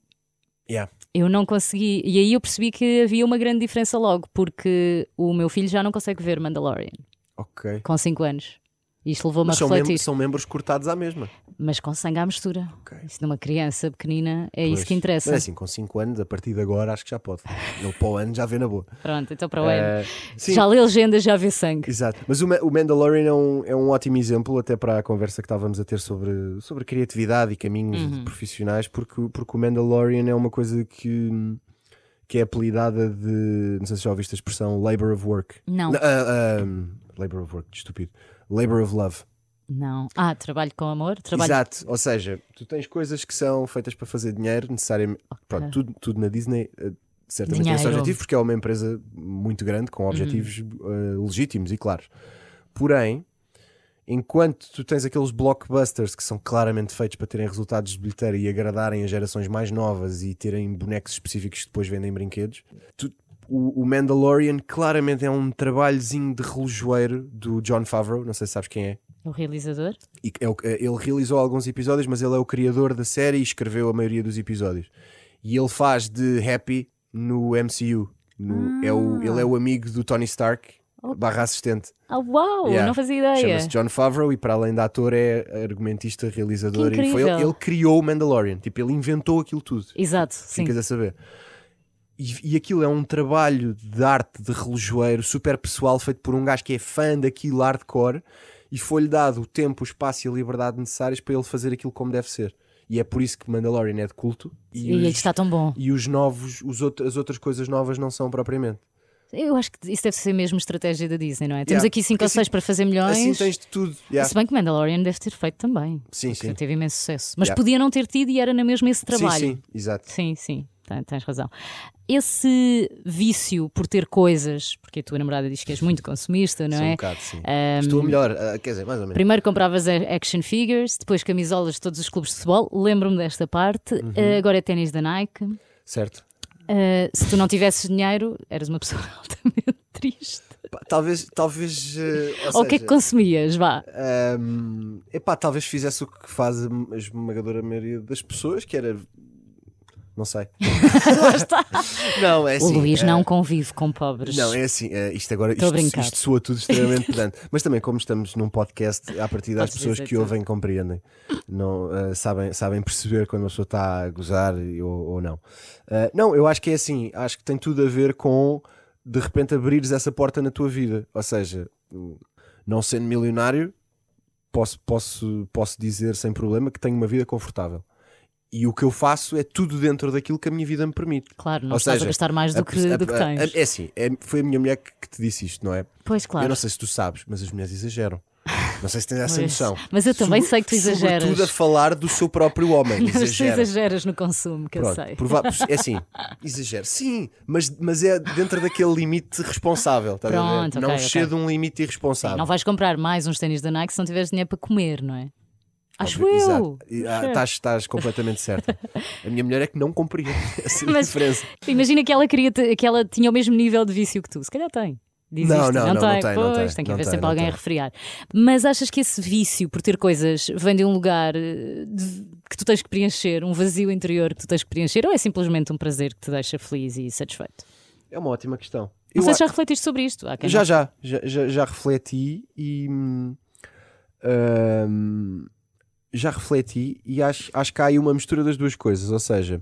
Speaker 1: Yeah.
Speaker 2: Eu não consegui. E aí eu percebi que havia uma grande diferença logo, porque o meu filho já não consegue ver Mandalorian
Speaker 1: Ok.
Speaker 2: com 5 anos. Isto levou-me a refletir.
Speaker 1: mem- são membros cortados à mesma.
Speaker 2: Mas com sangue à mistura.
Speaker 1: Ok.
Speaker 2: Isso numa criança pequenina é isso
Speaker 1: Pois.
Speaker 2: que interessa.
Speaker 1: Mas é assim, com 5 anos, a partir de agora, acho que já pode. Ele para o ano já vê na boa.
Speaker 2: Pronto, então para o ano.
Speaker 1: Eh, sim,
Speaker 2: Já lê legendas, já vê sangue.
Speaker 1: Exato. Mas o, Ma- o Mandalorian é um, é um ótimo exemplo, até para a conversa que estávamos a ter sobre, sobre criatividade e caminhos
Speaker 2: Uhum.
Speaker 1: profissionais, porque, porque o Mandalorian é uma coisa que, que é apelidada de. Não sei se já ouviste a expressão labor of work.
Speaker 2: Não.
Speaker 1: Não, ah, ah, labor of work, estúpido. Labor of love.
Speaker 2: Não. Ah, trabalho com amor? Trabalho...
Speaker 1: Exato. Ou seja, tu tens coisas que são feitas para fazer dinheiro, necessariamente. Pronto, tudo, tudo na Disney. eh, Certamente tem esse objetivo porque é uma empresa muito grande com objetivos eh, legítimos e claros. Porém, enquanto tu tens aqueles blockbusters que são claramente feitos para terem resultados de bilheteira e agradarem as gerações mais novas e terem bonecos específicos que depois vendem brinquedos, tu- o, o Mandalorian claramente é um trabalhozinho de relojoeiro do John Favreau, não sei se sabes quem é.
Speaker 2: O realizador?
Speaker 1: E é o- ele realizou alguns episódios, mas ele é o criador da série e escreveu a maioria dos episódios. E ele faz de Happy no MCU. No- é o, ele é o amigo do Tony Stark, barra assistente.
Speaker 2: Ah, uau!
Speaker 1: Yeah.
Speaker 2: Não fazia ideia.
Speaker 1: Chama-se John Favreau e para além de ator é argumentista, realizador. E foi ele, ele criou o Mandalorian. Tipo, ele inventou aquilo tudo.
Speaker 2: Exato, sim.
Speaker 1: Ficas a saber. E, e aquilo é um trabalho de arte de relojoeiro super pessoal feito por um gajo que é fã daquilo hardcore e foi-lhe dado o tempo, o espaço e a liberdade necessários para ele fazer aquilo como deve ser. E é por isso que Mandalorian é de culto e,
Speaker 2: E,
Speaker 1: os,
Speaker 2: está tão bom.
Speaker 1: e os novos, os outro- as outras coisas novas não são propriamente.
Speaker 2: Eu acho que isso deve ser mesmo estratégia da Disney, não é? Temos
Speaker 1: Yeah.
Speaker 2: aqui 5
Speaker 1: Porque
Speaker 2: ou 6
Speaker 1: assim-
Speaker 2: para fazer milhões.
Speaker 1: Assim tens de tudo. Yeah.
Speaker 2: Se bem que Mandalorian deve ter feito também.
Speaker 1: Sim, sim.
Speaker 2: Teve imenso sucesso. Mas
Speaker 1: Yeah.
Speaker 2: podia não ter tido e era na mesma esse
Speaker 1: Sim,
Speaker 2: trabalho.
Speaker 1: sim, exato.
Speaker 2: Sim, sim, ten- tens razão. Esse vício por ter coisas, porque a tua namorada diz que és muito consumista, não
Speaker 1: um
Speaker 2: é?
Speaker 1: bocado, sim.
Speaker 2: Ahm,
Speaker 1: Estou melhor, ah, quer dizer, mais ou menos.
Speaker 2: Primeiro compravas action figures, depois camisolas de todos os clubes de futebol. Lembro-me desta parte.
Speaker 1: Uhum.
Speaker 2: Uh, agora é ténis da Nike.
Speaker 1: Certo.
Speaker 2: Uh, se tu não tivesses dinheiro, eras uma pessoa altamente triste.
Speaker 1: Pá, Talvez, talvez. eh,
Speaker 2: Ou o que é que consumias? Vá.
Speaker 1: Ahm, epá, talvez fizesse o que faz a esmagadora maioria das pessoas, que era. Não sei.
Speaker 2: Lá está.
Speaker 1: Não, é
Speaker 2: o
Speaker 1: assim.
Speaker 2: Luís
Speaker 1: eh,
Speaker 2: não convive com pobres.
Speaker 1: Não, é assim, eh, isto agora
Speaker 2: a
Speaker 1: isto, isto soa tudo extremamente pedante. Mas também, como estamos num podcast, a partir das pessoas que
Speaker 2: tudo.
Speaker 1: ouvem compreendem. Não, eh, sabem, sabem perceber quando uma pessoa está a gozar ou, ou não. Eh, não, eu acho que é assim, acho que tem tudo a ver com de repente abrires essa porta na tua vida. Ou seja, não sendo milionário, posso, posso, posso dizer sem problema que tenho uma vida confortável. E o que eu faço é tudo dentro daquilo que a minha vida me permite.
Speaker 2: Claro, não
Speaker 1: Ou
Speaker 2: estás a
Speaker 1: seja,
Speaker 2: gastar mais do
Speaker 1: a-
Speaker 2: que,
Speaker 1: a-
Speaker 2: do que
Speaker 1: a-
Speaker 2: tens.
Speaker 1: É assim, é- foi a minha mulher que, que te disse isto, não é?
Speaker 2: Pois, claro.
Speaker 1: Eu não sei se tu sabes, mas as mulheres exageram. Não sei se tens essa noção.
Speaker 2: Mas eu também sei que tu exageras.
Speaker 1: Sobretudo a falar do seu próprio homem.
Speaker 2: Mas tu
Speaker 1: Exagera.
Speaker 2: exageras no consumo, que eu
Speaker 1: Pronto,
Speaker 2: sei.
Speaker 1: prova- é assim, exagero. Sim, mas, mas é dentro daquele limite responsável. estás a ver?
Speaker 2: Pronto,
Speaker 1: não
Speaker 2: ok,
Speaker 1: excede
Speaker 2: ok.
Speaker 1: um limite irresponsável.
Speaker 2: Não vais comprar mais uns ténis da Nike se não tiveres dinheiro para comer, não é? Acho eu.
Speaker 1: exato. Ah, Estás estás completamente certa. A minha mulher é que não compreende essa
Speaker 2: Mas-
Speaker 1: diferença.
Speaker 2: Imagina que ela, queria que ela tinha o mesmo nível de vício que tu. Se calhar tem. Diz
Speaker 1: Não,
Speaker 2: isto.
Speaker 1: não, não, não
Speaker 2: tem.
Speaker 1: tem, não
Speaker 2: pois,
Speaker 1: tem,
Speaker 2: que
Speaker 1: não
Speaker 2: haver
Speaker 1: tem,
Speaker 2: sempre
Speaker 1: não
Speaker 2: alguém a refriar. Mas achas que esse vício por ter coisas vem de um lugar eh, de- que tu tens que preencher, um vazio interior que tu tens que preencher, ou é simplesmente um prazer que te deixa feliz e satisfeito?
Speaker 1: É uma ótima questão.
Speaker 2: Não
Speaker 1: Eu
Speaker 2: sei se já refletiste sobre isto.
Speaker 1: Já,
Speaker 2: não.
Speaker 1: já, já, já, já refleti e hum, hum, já refleti e acho, acho que há aí uma mistura das duas coisas, ou seja,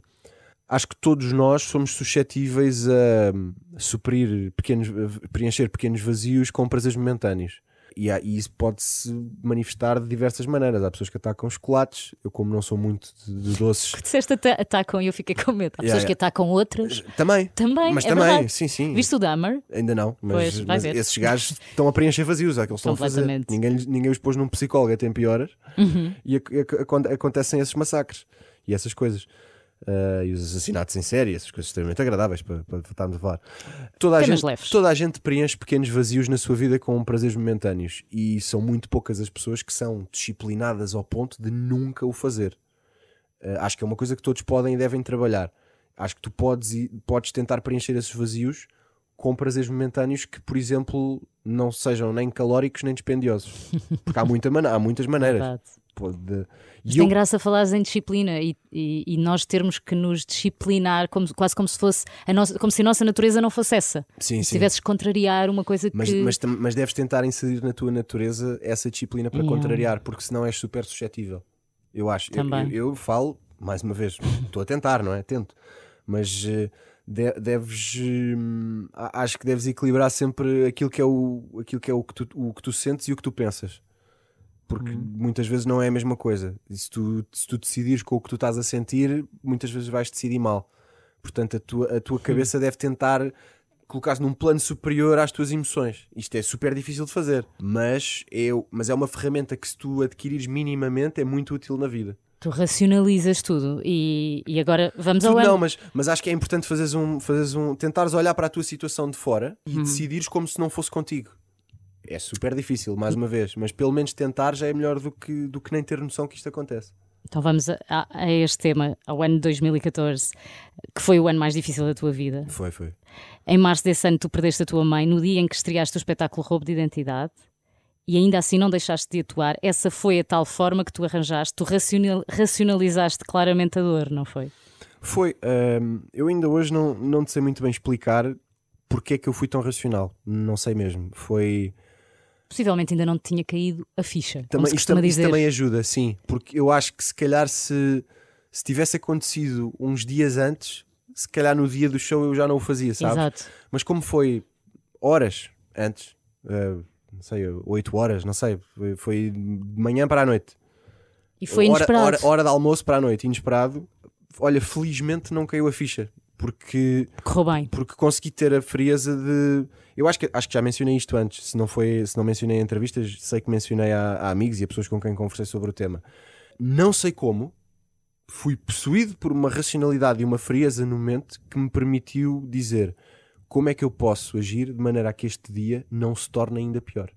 Speaker 1: acho que todos nós somos suscetíveis a hum, suprir pequenos, a preencher pequenos vazios com prazeres momentâneos. E, há- e isso pode-se manifestar de diversas maneiras. Há pessoas que atacam chocolates. Eu, como não sou muito de, de doces,
Speaker 2: Disseste ata- atacam e eu fiquei com medo. Há pessoas
Speaker 1: Yeah,
Speaker 2: que atacam outras.
Speaker 1: também.
Speaker 2: Também,
Speaker 1: Mas
Speaker 2: é
Speaker 1: também,
Speaker 2: verdade.
Speaker 1: sim, sim.
Speaker 2: Viste o Dahmer?
Speaker 1: Ainda não, mas,
Speaker 2: Pois,
Speaker 1: mas esses gajos estão a preencher vazios, é que eles estão a fazer. Ninguém, ninguém os pôs num psicólogo a tempo e horas
Speaker 2: Uhum.
Speaker 1: e ac- ac- aconte- acontecem esses massacres e essas coisas. Uh, e os assassinatos em série, essas coisas extremamente agradáveis para, para estarmos a falar. Toda a,
Speaker 2: Temas
Speaker 1: gente,
Speaker 2: leves.
Speaker 1: toda a gente preenche pequenos vazios na sua vida com prazeres momentâneos e são muito poucas as pessoas que são disciplinadas ao ponto de nunca o fazer. Uh, acho que é uma coisa que todos podem e devem trabalhar. Acho que tu podes, podes tentar preencher esses vazios com prazeres momentâneos que, por exemplo, não sejam nem calóricos nem dispendiosos. Porque há, muita há muitas maneiras. Pode-
Speaker 2: Mas tem
Speaker 1: eu-
Speaker 2: graça falares em disciplina e, e- e nós termos que nos disciplinar como- quase como se fosse a nossa, como se a nossa natureza não fosse essa.
Speaker 1: Sim,
Speaker 2: se
Speaker 1: sim.
Speaker 2: tivesses que contrariar uma coisa que
Speaker 1: Mas, mas, mas deves tentar inserir na tua natureza essa disciplina para
Speaker 2: Yeah.
Speaker 1: contrariar, porque senão és super suscetível. Eu acho. Eu,
Speaker 2: Também.
Speaker 1: eu, eu falo, mais uma vez, estou a tentar, não é? Tento. Mas eh, de- deves. hum, acho que deves equilibrar sempre aquilo que é o, aquilo que, é o, que, tu, o que tu sentes e o que tu pensas. Porque
Speaker 2: Uhum.
Speaker 1: muitas vezes não é a mesma coisa. E se tu, se tu decidires com o que tu estás a sentir, muitas vezes vais decidir mal. Portanto, a tua, a tua cabeça deve tentar colocar-se num plano superior às tuas emoções. Isto é super difícil de fazer, mas é, mas é uma ferramenta que, se tu adquirires minimamente, é muito útil na vida.
Speaker 2: tu racionalizas tudo. E, e agora vamos ao
Speaker 1: Tudo
Speaker 2: ano.
Speaker 1: não, mas, mas acho que é importante fazeres um, fazeres um, tentares olhar para a tua situação de fora e decidires como se não fosse contigo. É super difícil, mais uma vez, mas pelo menos tentar já é melhor do que, do que nem ter noção que isto acontece.
Speaker 2: Então vamos a, a- este tema, ao ano de 2014, que foi o ano mais difícil da tua vida.
Speaker 1: Foi, foi.
Speaker 2: Em março desse ano, tu perdeste a tua mãe no dia em que estreaste o espetáculo Roubo de Identidade e ainda assim não deixaste de atuar. Essa foi a tal forma que tu arranjaste, tu racional- racionalizaste claramente a dor, não foi?
Speaker 1: Foi. hum, eu ainda hoje não, não te sei muito bem explicar porque é que eu fui tão racional. Não sei mesmo. Foi.
Speaker 2: Possivelmente ainda não te tinha caído a ficha,
Speaker 1: Também, isto, tam- isso
Speaker 2: dizer.
Speaker 1: também ajuda, sim. Porque eu acho que se calhar se, se tivesse acontecido uns dias antes, se calhar no dia do show eu já não o fazia, sabes?
Speaker 2: Exato.
Speaker 1: Mas como foi horas antes, eh, não sei, 8 horas, não sei, foi, foi de manhã para a noite.
Speaker 2: E foi
Speaker 1: hora,
Speaker 2: inesperado.
Speaker 1: hora, hora de almoço para a noite, inesperado. Olha, felizmente não caiu a ficha. Porque,
Speaker 2: Correu bem.
Speaker 1: porque consegui ter a frieza de. Eu acho que, acho que já mencionei isto antes. Se não, foi, se não mencionei em entrevistas, sei que mencionei a, a amigos e a pessoas com quem conversei sobre o tema. Não sei como, fui possuído por uma racionalidade e uma frieza no momento que me permitiu dizer como é que eu posso agir de maneira a que este dia não se torne ainda pior.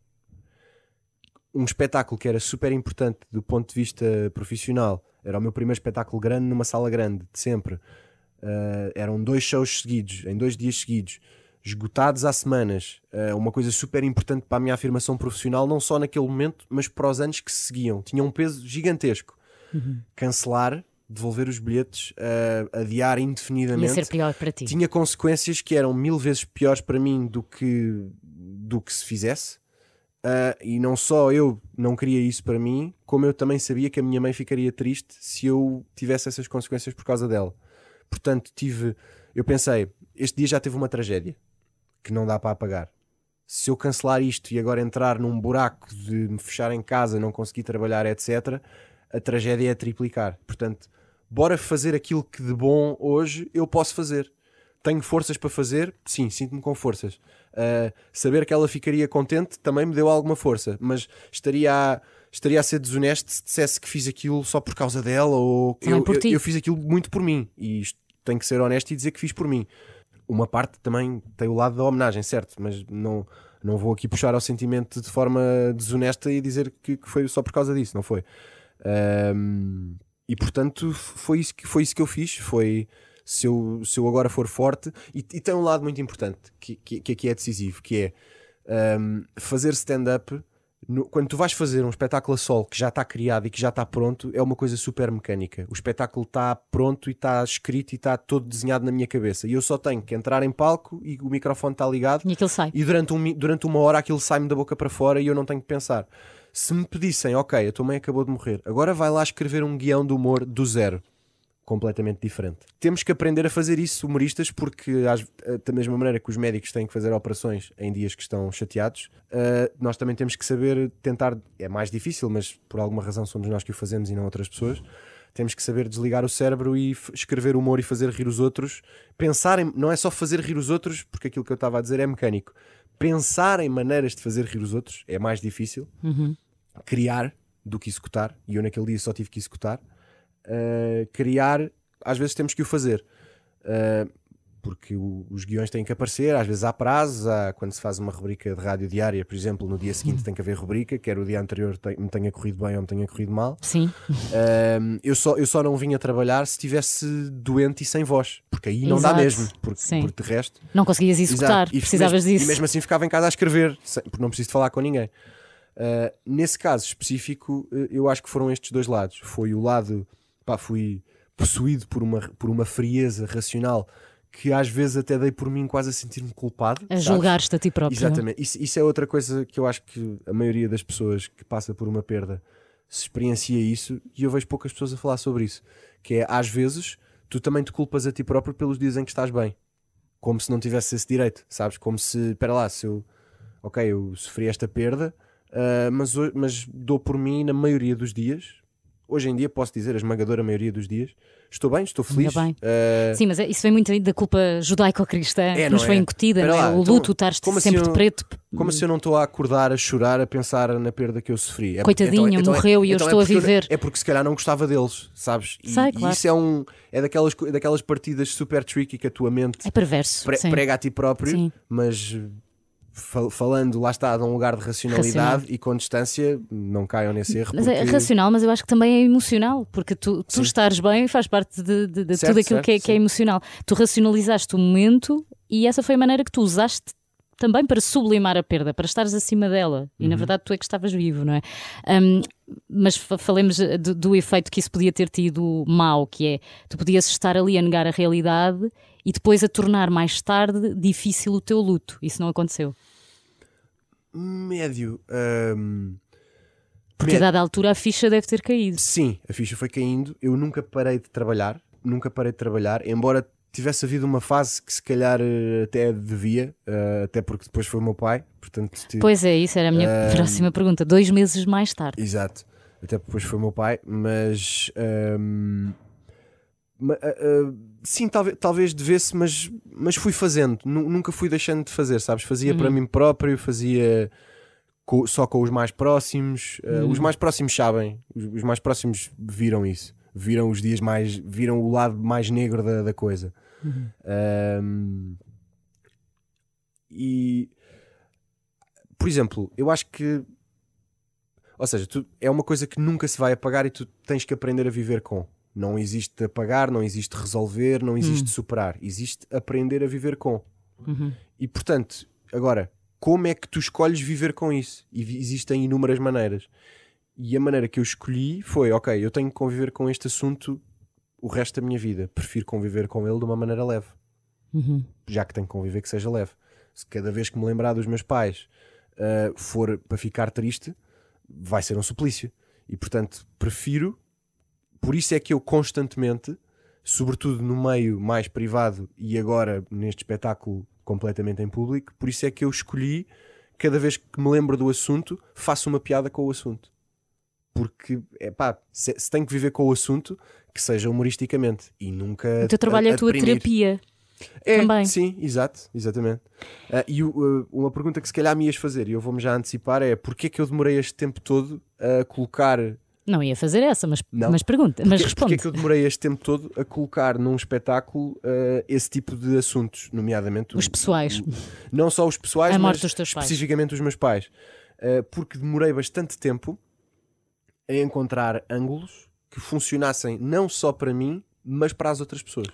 Speaker 1: Um espetáculo que era super importante do ponto de vista profissional, era o meu primeiro espetáculo grande numa sala grande, de sempre. Uh, eram dois shows seguidos, em dois dias seguidos, esgotados há semanas. Uh, uma coisa super importante para a minha afirmação profissional, não só naquele momento, mas para os anos que se seguiam. Tinha um peso gigantesco. Cancelar, devolver os bilhetes, uh, adiar
Speaker 2: Ia
Speaker 1: indefinidamente
Speaker 2: ser pior para ti.
Speaker 1: tinha consequências que eram mil vezes piores para mim do que, do que se fizesse. Ah, e não só eu não queria isso para mim, como eu também sabia que a minha mãe ficaria triste se eu tivesse essas consequências por causa dela. Portanto, tive. Eu pensei, este dia já teve uma tragédia que não dá para apagar. Se eu cancelar isto e agora entrar num buraco de me fechar em casa, não conseguir trabalhar, etc., a tragédia é triplicar. Portanto, bora fazer aquilo que de bom hoje eu posso fazer. Tenho forças para fazer? Sim, sinto-me com forças. Uh, saber que ela ficaria contente também me deu alguma força, mas estaria a, estaria a ser desonesto se dissesse que fiz aquilo só por causa dela ou eu,
Speaker 2: por
Speaker 1: eu- eu fiz aquilo muito por mim e isto tenho que ser honesto e dizer que fiz por mim. Uma parte também tem o lado da homenagem, certo, mas não, não vou aqui puxar ao sentimento de forma desonesta e dizer que, que foi só por causa disso, não foi? Um, e portanto foi isso que, foi isso que eu fiz. Foi se eu, se eu agora for forte, e, e tem um lado muito importante que, que, que aqui é decisivo, que é um, fazer stand-up. No- Quando tu vais fazer um espetáculo a sol que já está criado e que já está pronto, é uma coisa super mecânica. O espetáculo está pronto e está escrito e está todo desenhado na minha cabeça. E eu só tenho que entrar em palco e o microfone está ligado
Speaker 2: E aquilo sai.
Speaker 1: e durante, um durante uma hora aquilo sai-me da boca para fora e eu não tenho que pensar. Se me pedissem, ok, a tua mãe acabou de morrer, agora vai lá escrever um guião de humor do zero. Completamente diferente. Temos que aprender a fazer isso, humoristas, porque às- eh, da mesma maneira que os médicos têm que fazer operações em dias que estão chateados, eh, nós também temos que saber tentar. É mais difícil, mas por alguma razão somos nós que o fazemos e não outras pessoas. Temos que saber desligar o cérebro e escrever humor e fazer rir os outros. Pensar em. Não é só fazer rir os outros, porque aquilo que eu estava a dizer é mecânico. Pensar em maneiras de fazer rir os outros é mais difícil. Criar do que executar. E eu naquele dia só tive que executar. Uh, criar às vezes temos que o fazer. Uh, porque o- os guiões têm que aparecer, às vezes há prazos, há, quando se faz uma rubrica de rádio diária, por exemplo, no dia seguinte tem que haver rubrica, quer o dia anterior te- me tenha corrido bem ou me tenha corrido mal.
Speaker 2: Sim.
Speaker 1: Um, eu, só, eu só não vinha trabalhar se estivesse doente e sem voz, porque aí não dá
Speaker 2: Exato.
Speaker 1: mesmo, porque,
Speaker 2: Sim.
Speaker 1: porque de resto.
Speaker 2: Não conseguias executar.
Speaker 1: E
Speaker 2: precisavas
Speaker 1: mesmo,
Speaker 2: disso.
Speaker 1: E mesmo assim ficava em casa a escrever, sem- porque não preciso de falar com ninguém. Uh, nesse caso específico, eu acho que foram estes dois lados. Foi o lado, pá, fui possuído por uma, por uma frieza racional que às vezes até dei por mim quase a sentir-me culpado.
Speaker 2: A julgar-te a ti próprio.
Speaker 1: Exatamente. Isso, isso é outra coisa que eu acho que a maioria das pessoas que passa por uma perda se experiencia isso e eu vejo poucas pessoas a falar sobre isso. Que é, às vezes, tu também te culpas a ti próprio pelos dias em que estás bem. Como se não tivesse esse direito, sabes? Como se, espera lá, se eu, ok, eu sofri esta perda, ah, mas, mas dou por mim na maioria dos dias. Hoje em dia posso dizer, a esmagadora maioria dos dias, estou bem, estou feliz.
Speaker 2: bem.
Speaker 1: ah,
Speaker 2: Sim, mas é- isso vem muito da culpa judaico-cristã
Speaker 1: É,
Speaker 2: que nos foi
Speaker 1: é?
Speaker 2: não é?
Speaker 1: lá,
Speaker 2: O
Speaker 1: então,
Speaker 2: luto, estar
Speaker 1: como
Speaker 2: sempre de preto.
Speaker 1: Como se eu não estou a acordar, a chorar, a pensar na perda que eu sofri. É,
Speaker 2: Coitadinho,
Speaker 1: então-
Speaker 2: morreu e eu estou a
Speaker 1: porque eu-
Speaker 2: viver.
Speaker 1: é porque se calhar não gostava deles, sabes? E,
Speaker 2: Sei,
Speaker 1: e
Speaker 2: claro.
Speaker 1: isso é, um, é daquelas, daquelas partidas super tricky que a tua mente
Speaker 2: É perverso.
Speaker 1: pre- prega a ti próprio,
Speaker 2: Sim.
Speaker 1: mas falando, lá está, de um lugar de racionalidade e com distância, não caiam nesse erro.
Speaker 2: Mas é
Speaker 1: porque-
Speaker 2: racional, mas eu acho que também é emocional, porque tu, tu estares bem faz parte de, de- de
Speaker 1: Certo,
Speaker 2: tudo aquilo que, é,
Speaker 1: certo,
Speaker 2: que é emocional. Tu racionalizaste o momento e essa foi a maneira que tu usaste também para sublimar a perda, para estares acima dela. E na
Speaker 1: Uhum.
Speaker 2: verdade tu é que estavas vivo, não é? Hum, mas fa- falemos eh, do, do efeito que isso podia ter tido mau, que é tu podias estar ali a negar a realidade e depois a tornar mais tarde difícil o teu luto. Isso não aconteceu.
Speaker 1: Médio. hum,
Speaker 2: Porque a dada altura a ficha deve ter caído.
Speaker 1: Sim, a ficha foi caindo. Eu nunca parei de trabalhar, nunca parei de trabalhar, embora tivesse havido uma fase que se calhar eh, até devia, eh, até porque depois foi o meu pai, portanto, ti-
Speaker 2: Pois é, isso era a minha próxima pergunta. Dois meses mais tarde.
Speaker 1: exato, até depois foi o meu pai, mas ah, ah, sim, talvez, talvez devesse, mas, mas fui fazendo, Nu- nunca fui deixando de fazer, sabes? Fazia para mim próprio, fazia co- só com os mais próximos. Ah, Os mais próximos sabem, os, os mais próximos viram isso, viram os dias mais, viram o lado mais negro da, da coisa. Ahm, e por exemplo, eu acho que ou seja, tu- é uma coisa que nunca se vai apagar e tu tens que aprender a viver com. Não existe apagar, não existe resolver, não existe superar. Existe aprender a viver com. E portanto, agora, como é que tu escolhes viver com isso? E existem inúmeras maneiras. E a maneira que eu escolhi foi: ok, eu tenho que conviver com este assunto o resto da minha vida. Prefiro conviver com ele de uma maneira leve. Já que tenho que conviver, que seja leve. Se cada vez que me lembrar dos meus pais uh, for para ficar triste, vai ser um suplício. E portanto, prefiro. Por isso é que eu constantemente, sobretudo no meio mais privado e agora neste espetáculo completamente em público, por isso é que eu escolhi, cada vez que me lembro do assunto, faço uma piada com o assunto. Porque, é pá, se, se tenho que viver com o assunto, que seja humoristicamente e nunca.
Speaker 2: O teu trabalho é a tua
Speaker 1: deprimir.
Speaker 2: terapia.
Speaker 1: É,
Speaker 2: também.
Speaker 1: sim, exato, exatamente. Ah, e o, uh, uma pergunta que se calhar me ias fazer, e eu vou-me já antecipar, é porquê que eu demorei este tempo todo a colocar.
Speaker 2: Não ia fazer essa, mas,
Speaker 1: Não.
Speaker 2: mas pergunta, mas
Speaker 1: Porquê,
Speaker 2: responde.
Speaker 1: porquê que eu demorei este tempo todo a colocar num espetáculo ah, esse tipo de assuntos, nomeadamente o-
Speaker 2: Os pessoais.
Speaker 1: o- não só os pessoais,
Speaker 2: A
Speaker 1: mas
Speaker 2: teus pais.
Speaker 1: especificamente os meus pais. Porque demorei bastante tempo a encontrar ângulos que funcionassem não só para mim, mas para as outras pessoas.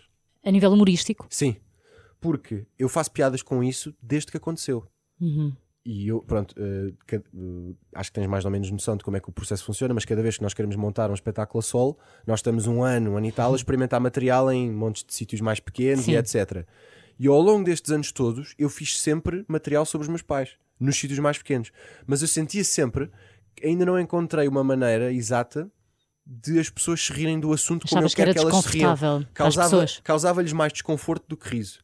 Speaker 2: A nível humorístico.
Speaker 1: Sim, porque eu faço piadas com isso desde que aconteceu. E eu, pronto, eh, ca- eh, acho que tens mais ou menos noção de como é que o processo funciona, mas cada vez que nós queremos montar um espetáculo a solo, nós estamos um ano, um ano e tal, a experimentar material em montes de sítios mais pequenos
Speaker 2: Sim.
Speaker 1: e etc. E ao longo destes anos todos, eu fiz sempre material sobre os meus pais, nos sítios mais pequenos. Mas eu sentia sempre que ainda não encontrei uma maneira exata de as pessoas se rirem do assunto como eu
Speaker 2: Achavas que
Speaker 1: quero
Speaker 2: era
Speaker 1: que elas se riam.
Speaker 2: as
Speaker 1: Causava, causava-lhes mais desconforto do que riso.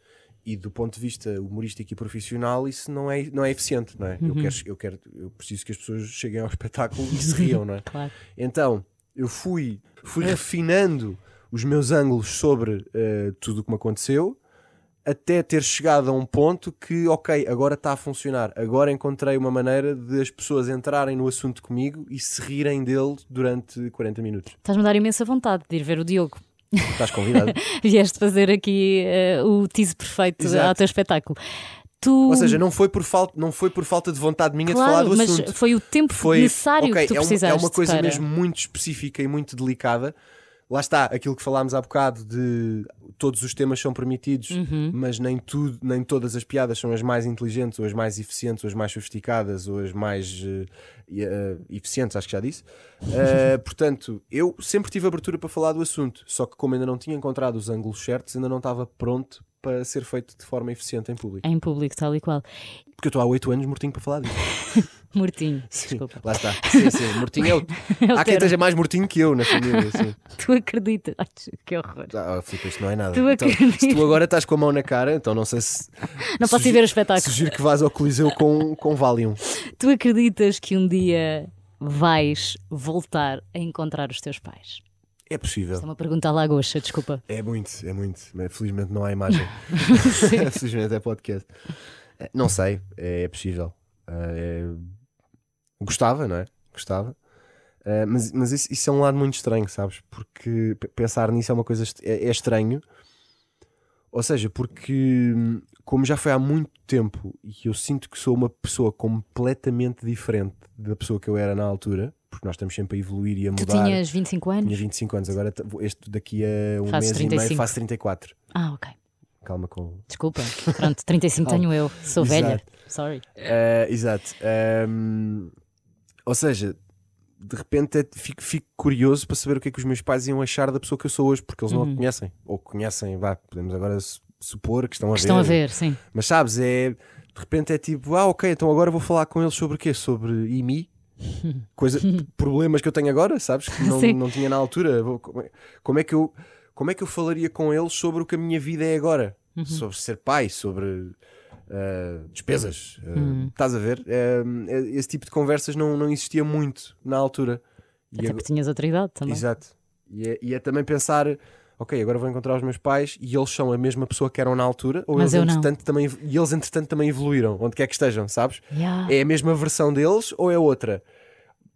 Speaker 1: E do ponto de vista humorístico e profissional, isso não é, não é eficiente, não é?
Speaker 2: Uhum.
Speaker 1: Eu, quero, eu, quero, eu preciso que as pessoas cheguem ao espetáculo e se riam, não é?
Speaker 2: Claro.
Speaker 1: Então, eu fui, fui refinando os meus ângulos sobre eh, tudo o que me aconteceu até ter chegado a um ponto que, ok, agora está a funcionar. Agora encontrei uma maneira de as pessoas entrarem no assunto comigo e se rirem dele durante 40 minutos.
Speaker 2: Estás-me a dar imensa vontade de ir ver o Diogo.
Speaker 1: Estás convidado.
Speaker 2: Vieste fazer aqui eh, o tease perfeito
Speaker 1: Exato.
Speaker 2: ao teu espetáculo. Tu...
Speaker 1: Ou seja, não foi por falta, não foi por falta de vontade minha
Speaker 2: claro,
Speaker 1: de falar do
Speaker 2: mas
Speaker 1: assunto.
Speaker 2: foi o tempo
Speaker 1: Foi
Speaker 2: necessário
Speaker 1: ok,
Speaker 2: que tu
Speaker 1: é uma,
Speaker 2: precisaste.
Speaker 1: é uma coisa
Speaker 2: para...
Speaker 1: mesmo muito específica e muito delicada. Lá está, aquilo que falámos há bocado de todos os temas são permitidos,
Speaker 2: Uhum.
Speaker 1: mas nem tudo, nem todas as piadas são as mais inteligentes, ou as mais eficientes, ou as mais sofisticadas, ou as mais e, eh, eficientes, acho que já disse. Eh, portanto, eu sempre tive abertura para falar do assunto, só que como ainda não tinha encontrado os ângulos certos, ainda não estava pronto para ser feito de forma eficiente em público.
Speaker 2: Em público, tal e qual.
Speaker 1: Porque eu estou há 8 anos mortinho para falar disso.
Speaker 2: Mortinho,
Speaker 1: Sim,
Speaker 2: desculpa.
Speaker 1: lá está. Sim, sim. Mortinho é o...
Speaker 2: É o
Speaker 1: Há quem
Speaker 2: termo.
Speaker 1: esteja mais mortinho que eu na família. Sim.
Speaker 2: Tu acreditas? Ai, que horror.
Speaker 1: Ah, Filipe, isto não é nada.
Speaker 2: Tu
Speaker 1: Então,
Speaker 2: acreditas?
Speaker 1: se tu agora estás com a mão na cara, então não sei se.
Speaker 2: Não posso ir ver o espetáculo.
Speaker 1: Sugiro que vás ao Coliseu com, com Valium.
Speaker 2: Tu acreditas que um dia vais voltar a encontrar os teus pais?
Speaker 1: É possível.
Speaker 2: Isto é uma pergunta à lagocha, desculpa.
Speaker 1: É muito, é muito. Mas felizmente não há imagem. felizmente é podcast. Eh, Não sei, é, é possível. Eh, é- Gostava, não é? Gostava. Eh, mas mas isso, isso é um lado muito estranho, sabes? Porque pensar nisso é uma coisa. est- É, é estranho. Ou seja, porque hum, como já foi há muito tempo e eu sinto que sou uma pessoa completamente diferente da pessoa que eu era na altura, porque nós estamos sempre a evoluir e a
Speaker 2: Tu
Speaker 1: mudar.
Speaker 2: tinhas 25 anos?
Speaker 1: Tinha 25 anos, agora este daqui a um
Speaker 2: Fazes
Speaker 1: mês e meio
Speaker 2: 35.
Speaker 1: faço 34.
Speaker 2: Ah, ok.
Speaker 1: Calma com.
Speaker 2: Desculpa. Pronto, 35
Speaker 1: Calma.
Speaker 2: tenho eu. Sou
Speaker 1: Exato.
Speaker 2: velha. Sorry.
Speaker 1: Eh, exato. Ehm, ou seja, de repente é- fico, fico curioso para saber o que é que os meus pais iam achar da pessoa que eu sou hoje, porque eles não a conhecem. Ou conhecem, vá, podemos agora su- supor que estão a ver.
Speaker 2: Estão a ver, sim.
Speaker 1: Mas sabes, é. De repente é tipo, ah, ok, então agora vou falar com eles sobre o quê? Sobre IMI? Coisa, problemas que eu tenho agora, sabes? Que não, não tinha na altura. É- Como é, que eu, como é que eu falaria com eles sobre o que a minha vida é agora?
Speaker 2: Uhum.
Speaker 1: Sobre ser pai, sobre ah, despesas. ah,
Speaker 2: Uhum.
Speaker 1: Estás a ver? É- esse tipo de conversas não, não existia muito na altura. E
Speaker 2: Até
Speaker 1: agora-
Speaker 2: porque tinhas outra idade também.
Speaker 1: Exato. E é, e é também pensar, ok, agora vou encontrar os meus pais e eles são a mesma pessoa que eram na altura, ou
Speaker 2: Mas
Speaker 1: eles
Speaker 2: eu não.
Speaker 1: entretanto também e eles entretanto também evoluíram, onde quer que estejam, sabes?
Speaker 2: Yeah.
Speaker 1: É a mesma versão deles ou é outra?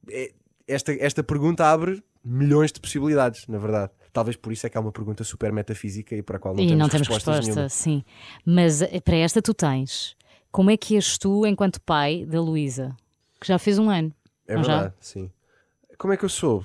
Speaker 1: É- esta, esta pergunta abre milhões de possibilidades, na verdade. Talvez por isso é que há uma pergunta super metafísica e para a qual não
Speaker 2: e
Speaker 1: temos
Speaker 2: não temos resposta,
Speaker 1: nenhuma.
Speaker 2: sim. Mas eh, para esta tu tens. Como é que és tu enquanto pai da Luísa? Que já fez um ano.
Speaker 1: É
Speaker 2: Não já?
Speaker 1: verdade, sim. Como é que eu sou?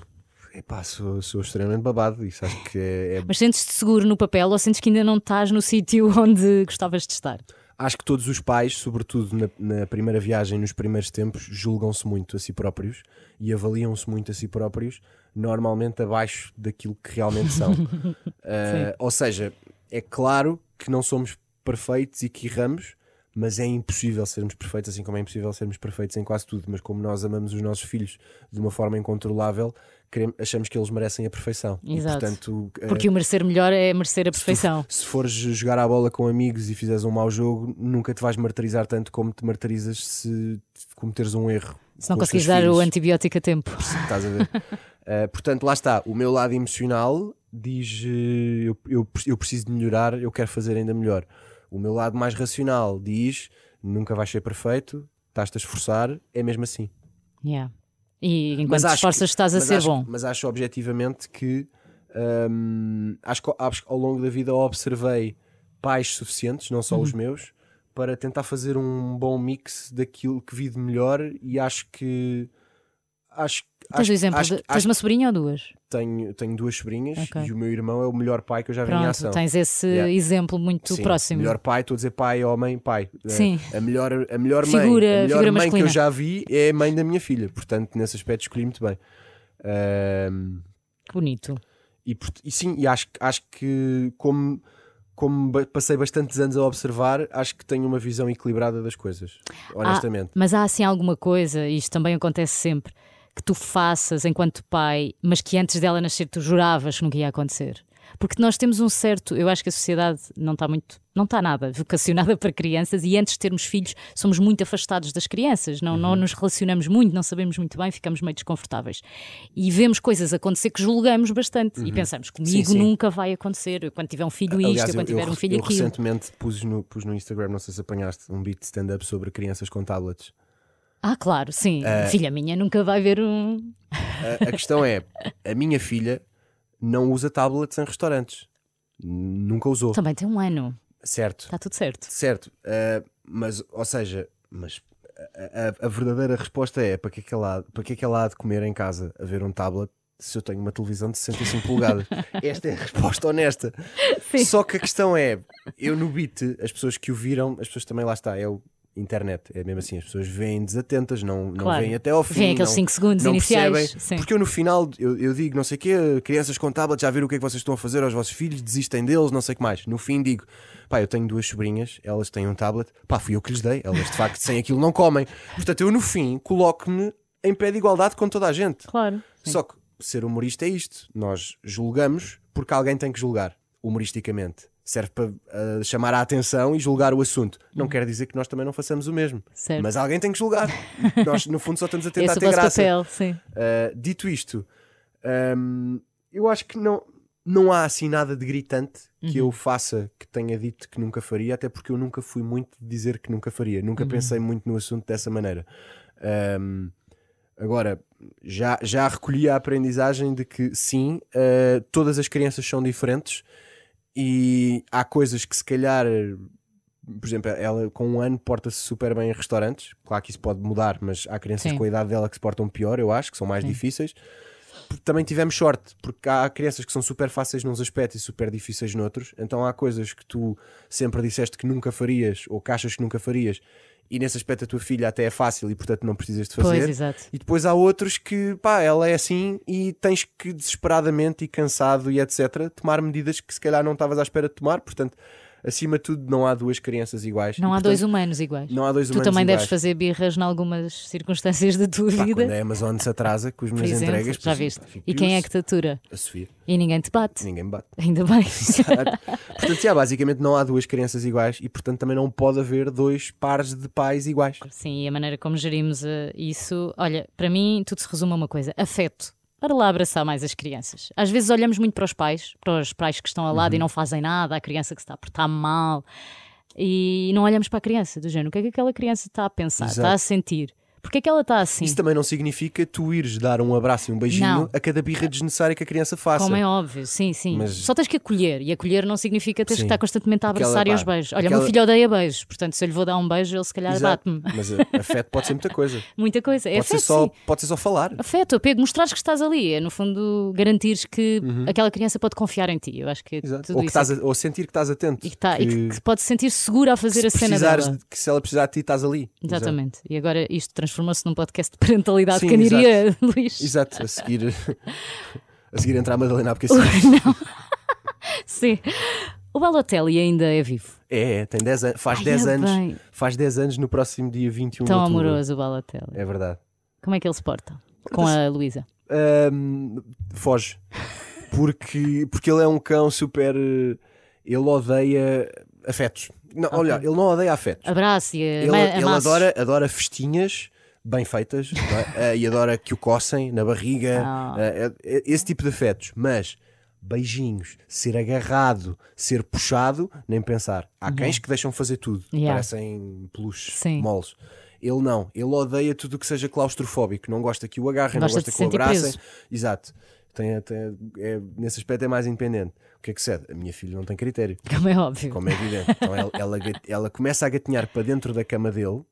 Speaker 1: Epá, sou, sou extremamente babado, isso acho que é- é
Speaker 2: Mas sentes-te seguro no papel ou sentes que ainda não estás no sítio onde gostavas de estar?
Speaker 1: Acho que todos os pais, sobretudo na, na primeira viagem, nos primeiros tempos, julgam-se muito a si próprios e avaliam-se muito a si próprios, normalmente abaixo daquilo que realmente são. Ah, ou seja, é claro que não somos perfeitos e que erramos, mas é impossível sermos perfeitos, assim como é impossível sermos perfeitos em quase tudo. Mas como nós amamos os nossos filhos de uma forma incontrolável, queremos- achamos que eles merecem a perfeição.
Speaker 2: Exato.
Speaker 1: E, portanto,
Speaker 2: Porque o merecer melhor é merecer a perfeição.
Speaker 1: se fores jogar a bola com amigos e fizeres um mau jogo, nunca te vais martirizar tanto como te martirizas se cometeres um erro.
Speaker 2: Se não conseguires dar o
Speaker 1: filhos.
Speaker 2: antibiótico a tempo.
Speaker 1: Estás a ver? Uh, portanto, lá está. O meu lado emocional diz: eh, eu, eu, eu preciso de melhorar, eu quero fazer ainda melhor. O meu lado mais racional diz: nunca vais ser perfeito, estás-te a esforçar, é mesmo assim.
Speaker 2: Yeah. E enquanto
Speaker 1: Mas
Speaker 2: te esforças
Speaker 1: que-
Speaker 2: estás a ser
Speaker 1: acho-
Speaker 2: bom.
Speaker 1: Mas acho objetivamente que hum, acho que acho que ao longo da vida observei pais suficientes, não só
Speaker 2: Uhum.
Speaker 1: os meus, para tentar fazer um bom mix daquilo que vi de melhor e acho que acho
Speaker 2: Tens
Speaker 1: acho,
Speaker 2: o exemplo
Speaker 1: acho,
Speaker 2: de,
Speaker 1: acho
Speaker 2: tens uma sobrinha ou duas?
Speaker 1: tenho, tenho duas sobrinhas
Speaker 2: Ok.
Speaker 1: e o meu irmão é o melhor pai que eu já vi em
Speaker 2: Pronto,
Speaker 1: ação.
Speaker 2: tens esse
Speaker 1: Yeah.
Speaker 2: exemplo muito
Speaker 1: Sim,
Speaker 2: próximo.
Speaker 1: Melhor pai, estou a dizer pai, homem, pai. Eh,
Speaker 2: Sim.
Speaker 1: A melhor, a melhor mãe,
Speaker 2: Figura-
Speaker 1: a melhor mãe que eu já vi é a mãe da minha filha. Portanto, nesse aspecto escolhi muito bem. Ahm,
Speaker 2: Que bonito.
Speaker 1: e, e sim, e acho, que- acho que como, como passei bastantes anos a observar, acho que tenho uma visão equilibrada das coisas. Honestamente.
Speaker 2: Ah, mas há assim alguma coisa, e isto também acontece sempre, que tu faças enquanto pai, mas que antes dela nascer tu juravas que nunca ia acontecer. Porque nós temos um certo, eu acho que a sociedade não está muito, não está nada vocacionada para crianças e antes de termos filhos somos muito afastados das crianças, não,
Speaker 1: Uhum.
Speaker 2: não nos relacionamos muito, não sabemos muito bem, ficamos meio desconfortáveis. E vemos coisas acontecer que julgamos bastante e pensamos, comigo
Speaker 1: Uhum. Sim, sim.
Speaker 2: nunca vai acontecer, eu quando tiver um filho isto,
Speaker 1: Aliás,
Speaker 2: eu quando tiver um filho
Speaker 1: eu
Speaker 2: aquilo.
Speaker 1: recentemente pus no, pus no Instagram, não sei se apanhaste, um beat de stand-up sobre crianças com tablets.
Speaker 2: Ah, claro, sim.
Speaker 1: Eh,
Speaker 2: Filha minha nunca vai ver um.
Speaker 1: A, a questão é, a minha filha não usa tablets em restaurantes. Nunca usou.
Speaker 2: Também tem um ano.
Speaker 1: Certo.
Speaker 2: Está tudo certo.
Speaker 1: Certo. Uh, mas, ou seja, mas a, a- a verdadeira resposta é para que, é que ela, há- para que é que ela há de comer em casa a ver um tablet se eu tenho uma televisão de 65 polegadas? Esta é a resposta honesta.
Speaker 2: Sim.
Speaker 1: Só que a questão é, eu no beat, as pessoas que o viram, as pessoas também lá está, é o internet, é mesmo assim, as pessoas veem desatentas, não, não
Speaker 2: Claro.
Speaker 1: veem até ao fim.
Speaker 2: Vêm aqueles
Speaker 1: não-
Speaker 2: 5 segundos
Speaker 1: não
Speaker 2: iniciais.
Speaker 1: percebem,
Speaker 2: Sim.
Speaker 1: Porque eu no final eu, eu digo, não sei o quê, crianças com tablet, já viram o que é que vocês estão a fazer aos vossos filhos, desistem deles, não sei o que mais. No fim digo, pá, eu tenho duas sobrinhas, elas têm um tablet, pá, fui eu que lhes dei, elas de facto sem aquilo não comem. Portanto, eu no fim coloco-me em pé de igualdade com toda a gente.
Speaker 2: Claro. Sim.
Speaker 1: Só que ser humorista é isto. Nós julgamos porque alguém tem que julgar, humoristicamente. Serve para ah, chamar a atenção e julgar o assunto. Não quer dizer que nós também não façamos o mesmo.
Speaker 2: Uhum. Certo.
Speaker 1: Mas alguém tem que julgar. nós, no fundo, só estamos a tentar
Speaker 2: Esse é
Speaker 1: ter graça.
Speaker 2: papel, sim.
Speaker 1: Uh, dito isto, um, eu acho que não, não há assim nada de gritante que eu faça que tenha dito que nunca faria, até porque eu nunca fui muito dizer que nunca faria. Nunca pensei muito no assunto dessa maneira. Um, agora, já, já recolhi a aprendizagem de que sim, uh, todas as crianças são diferentes e há coisas que se calhar por exemplo, ela com um ano porta-se super bem em restaurantes. Claro que isso pode mudar, mas há crianças
Speaker 2: Sim.
Speaker 1: com a idade dela que se portam pior, eu acho, que são mais
Speaker 2: Sim.
Speaker 1: difíceis. Também tivemos sorte, porque há crianças que são super fáceis nos aspectos e super difíceis noutros. Então há coisas que tu sempre disseste que nunca farias ou que achas que nunca farias, e nesse aspecto a tua filha até é fácil e portanto não precisas de fazer.
Speaker 2: Pois, exato.
Speaker 1: E depois há outros que, pá, ela é assim e tens que desesperadamente e cansado e etc. tomar medidas que se calhar não estavas à espera de tomar. Portanto, acima de tudo, não há duas crianças iguais.
Speaker 2: Não
Speaker 1: E,
Speaker 2: há
Speaker 1: portanto,
Speaker 2: dois humanos iguais.
Speaker 1: Não há dois
Speaker 2: Tu
Speaker 1: humanos
Speaker 2: também
Speaker 1: iguais.
Speaker 2: deves fazer birras em algumas circunstâncias da tua
Speaker 1: Pá,
Speaker 2: vida.
Speaker 1: quando a Amazon se atrasa com as minhas
Speaker 2: exemplo,
Speaker 1: entregas,
Speaker 2: já viste. E quem é que te atura?
Speaker 1: A Sofia.
Speaker 2: E ninguém te bate.
Speaker 1: Ninguém me bate.
Speaker 2: Ainda bem.
Speaker 1: Exato. portanto, já, basicamente não há duas crianças iguais e, portanto, também não pode haver dois pares de pais iguais.
Speaker 2: Sim, e a maneira como gerimos eh, isso. Olha, para mim, tudo se resume a uma coisa: afeto. Para lá abraçar mais as crianças. Às vezes olhamos muito para os pais, para os pais que estão ao
Speaker 1: Uhum.
Speaker 2: lado e não fazem nada, a criança que se está a portar mal, e não olhamos para a criança, do género, o que é que aquela criança está a pensar,
Speaker 1: Exato.
Speaker 2: está a sentir? Porque é que ela está assim?
Speaker 1: Isso também não significa tu ires dar um abraço e um beijinho
Speaker 2: Não.
Speaker 1: a cada birra desnecessária que a criança faça.
Speaker 2: Como é óbvio, sim, sim.
Speaker 1: Mas-
Speaker 2: Só tens que acolher. E acolher não significa teres
Speaker 1: Sim.
Speaker 2: que estar constantemente a
Speaker 1: Aquela,
Speaker 2: abraçar e aos beijos. Olha,
Speaker 1: aquela-
Speaker 2: meu filho odeia beijos, portanto, se eu lhe vou dar um beijo, ele se calhar
Speaker 1: Exato.
Speaker 2: bate-me.
Speaker 1: Mas a- afeto pode ser muita coisa.
Speaker 2: Muita coisa. É
Speaker 1: Pode ser,
Speaker 2: afeto,
Speaker 1: só,
Speaker 2: sim.
Speaker 1: pode ser só falar.
Speaker 2: Afeto, apego, mostrares que estás ali. É, no fundo, garantires que aquela criança pode confiar em ti. Eu acho que
Speaker 1: Uhum. Exato.
Speaker 2: tudo
Speaker 1: Ou, que
Speaker 2: isso. é
Speaker 1: estás a- ou sentir que estás atento.
Speaker 2: E que, tá-
Speaker 1: que,
Speaker 2: e que, que pode sentir segura a fazer a
Speaker 1: se
Speaker 2: cena
Speaker 1: precisares
Speaker 2: dela.
Speaker 1: de- que se ela precisar de ti, estás ali.
Speaker 2: Exatamente. E agora isto transformou-se num podcast de parentalidade,
Speaker 1: Sim,
Speaker 2: quem diria, Luís?
Speaker 1: Exato. Exato. A seguir, a seguir entrar a Madalena porque assim.
Speaker 2: Não. Sim. O Balotelli ainda é vivo.
Speaker 1: É, é, tem 10 anos, faz
Speaker 2: Ai,
Speaker 1: 10
Speaker 2: é
Speaker 1: anos.
Speaker 2: bem.
Speaker 1: Faz 10 anos no próximo dia 21
Speaker 2: Tão
Speaker 1: de outubro.
Speaker 2: amoroso o Balotelli.
Speaker 1: É verdade.
Speaker 2: Como é que ele se porta? Com a Luísa.
Speaker 1: Ahm, foge. Porque, porque ele é um cão super. Ele odeia afetos. Não, Olha, ele não odeia afetos.
Speaker 2: Abraço e
Speaker 1: Ele, ele adora, adora festinhas bem feitas é? Eh, e adora que o coçem na barriga, eh, esse tipo de afetos. Mas beijinhos, ser agarrado, ser puxado, nem pensar. Há cães que deixam fazer tudo,
Speaker 2: Yeah.
Speaker 1: parecem peluches moles. Ele não, ele odeia tudo o que seja claustrofóbico, não gosta que o agarrem,
Speaker 2: Gosta
Speaker 1: não gosta que o abracem.
Speaker 2: preso.
Speaker 1: Exato. Tem, tem- é- nesse aspecto é mais independente. O que é que cede? A minha filha não tem critério
Speaker 2: Como é óbvio.
Speaker 1: como é evidente. Então ela, ela, ela começa a gatinhar para dentro da cama dele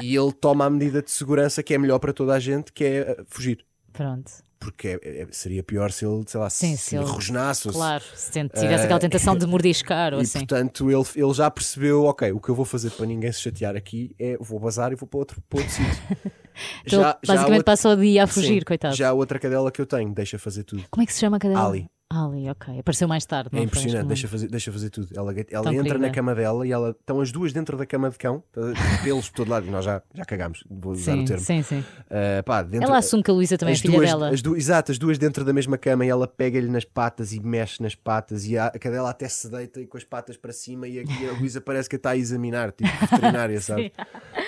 Speaker 1: e ele toma a medida de segurança que é melhor para toda a gente, que é uh, fugir.
Speaker 2: Pronto.
Speaker 1: Porque é- é- seria pior se ele, sei lá,
Speaker 2: Sim,
Speaker 1: se,
Speaker 2: se ele-
Speaker 1: rosnasse.
Speaker 2: Claro, se tivesse aquela tentação de mordiscar ou
Speaker 1: E
Speaker 2: assim.
Speaker 1: portanto ele, ele já percebeu, ok, o que eu vou fazer para ninguém se chatear aqui é vou bazar e vou para outro, para outro sítio.
Speaker 2: Então, ele basicamente
Speaker 1: outra-
Speaker 2: passa o dia a fugir,
Speaker 1: Sim,
Speaker 2: coitado.
Speaker 1: Já a outra cadela que eu tenho, deixa fazer tudo.
Speaker 2: Como é que se chama a cadela?
Speaker 1: Ali.
Speaker 2: Ali, ok. Apareceu mais tarde.
Speaker 1: É impressionante, deixa fazer, deixa fazer tudo. Ela, ela
Speaker 2: Tão
Speaker 1: entra
Speaker 2: querida.
Speaker 1: na cama dela e ela estão as duas dentro da cama de cão, tá- pelos por todo lado, e nós já, já cagámos, vou usar
Speaker 2: Sim,
Speaker 1: o termo.
Speaker 2: sim, sim.
Speaker 1: Uh, pá, dentro,
Speaker 2: Ela assume que a Luísa também é filha
Speaker 1: duas,
Speaker 2: dela.
Speaker 1: As du- exato, as duas dentro da mesma cama e ela pega-lhe nas patas e mexe nas patas e a, a cadela até se deita e com as patas para cima e a, e a Luísa parece que a está a examinar, tipo veterinária, sabe?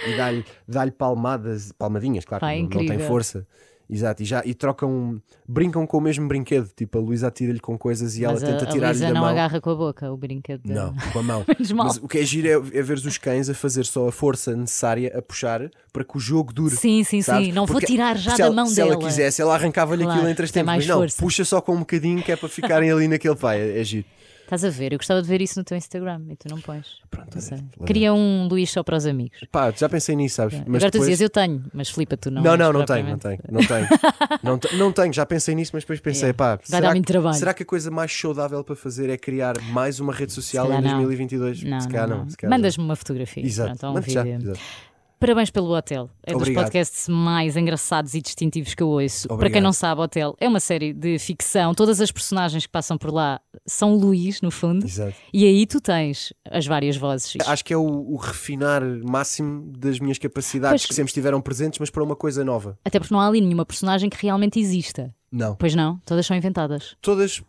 Speaker 1: E dá-lhe dá palmadas, palmadinhas, claro,
Speaker 2: Pá,
Speaker 1: não, não tem força. Exato, e, já, e trocam, brincam com o mesmo brinquedo. Tipo, a Luísa atira-lhe com coisas e
Speaker 2: Mas
Speaker 1: ela tenta tirar-lhe da
Speaker 2: não
Speaker 1: mão.
Speaker 2: agarra com a boca o brinquedo. de-
Speaker 1: Não, com a mão. Mas o que é giro é, é ver os cães a fazer só a força necessária a puxar para que o jogo dure.
Speaker 2: Sim, sim,
Speaker 1: sabes?
Speaker 2: sim. Não vou
Speaker 1: Porque
Speaker 2: tirar já
Speaker 1: se
Speaker 2: da mão
Speaker 1: se
Speaker 2: dela.
Speaker 1: ela quisesse, ela arrancava-lhe
Speaker 2: Claro,
Speaker 1: aquilo em três
Speaker 2: tem
Speaker 1: tempos. Mas não,
Speaker 2: força.
Speaker 1: puxa só com um bocadinho que é para ficarem ali naquele pai. É, é giro.
Speaker 2: Estás a ver? Eu gostava de ver isso no teu Instagram e tu não pões.
Speaker 1: Pronto,
Speaker 2: Não sei. Queria um Luís só para os amigos.
Speaker 1: Pá, já pensei nisso, sabes? Mas
Speaker 2: Agora tu
Speaker 1: depois-
Speaker 2: dizias, eu tenho, mas flipa tu não.
Speaker 1: Não, não, não tenho, não tenho, não tenho. não, não tenho, já pensei nisso, mas depois pensei,
Speaker 2: Yeah.
Speaker 1: pá,
Speaker 2: Vai
Speaker 1: será,
Speaker 2: dar
Speaker 1: que-
Speaker 2: muito trabalho.
Speaker 1: será que a coisa mais saudável para fazer é criar mais uma rede social em
Speaker 2: não.
Speaker 1: 2022?
Speaker 2: Não,
Speaker 1: se calhar
Speaker 2: não.
Speaker 1: não.
Speaker 2: Mandas-me uma fotografia.
Speaker 1: Exato,
Speaker 2: Pronto, um
Speaker 1: mande já,
Speaker 2: vídeo.
Speaker 1: exato.
Speaker 2: Parabéns pelo Hotel. É dos
Speaker 1: Obrigado.
Speaker 2: podcasts mais engraçados e distintivos que eu ouço. Para
Speaker 1: Obrigado.
Speaker 2: quem não sabe, Hotel é uma série de ficção. Todas as personagens que passam por lá são Luís, no fundo.
Speaker 1: Exato.
Speaker 2: E aí tu tens as várias vozes.
Speaker 1: Acho que é o, o refinar máximo das minhas capacidades
Speaker 2: Pois-
Speaker 1: que sempre estiveram presentes, mas para uma coisa nova.
Speaker 2: Até porque não há ali nenhuma personagem que realmente exista.
Speaker 1: Não.
Speaker 2: Pois não? Todas são inventadas.
Speaker 1: Todas,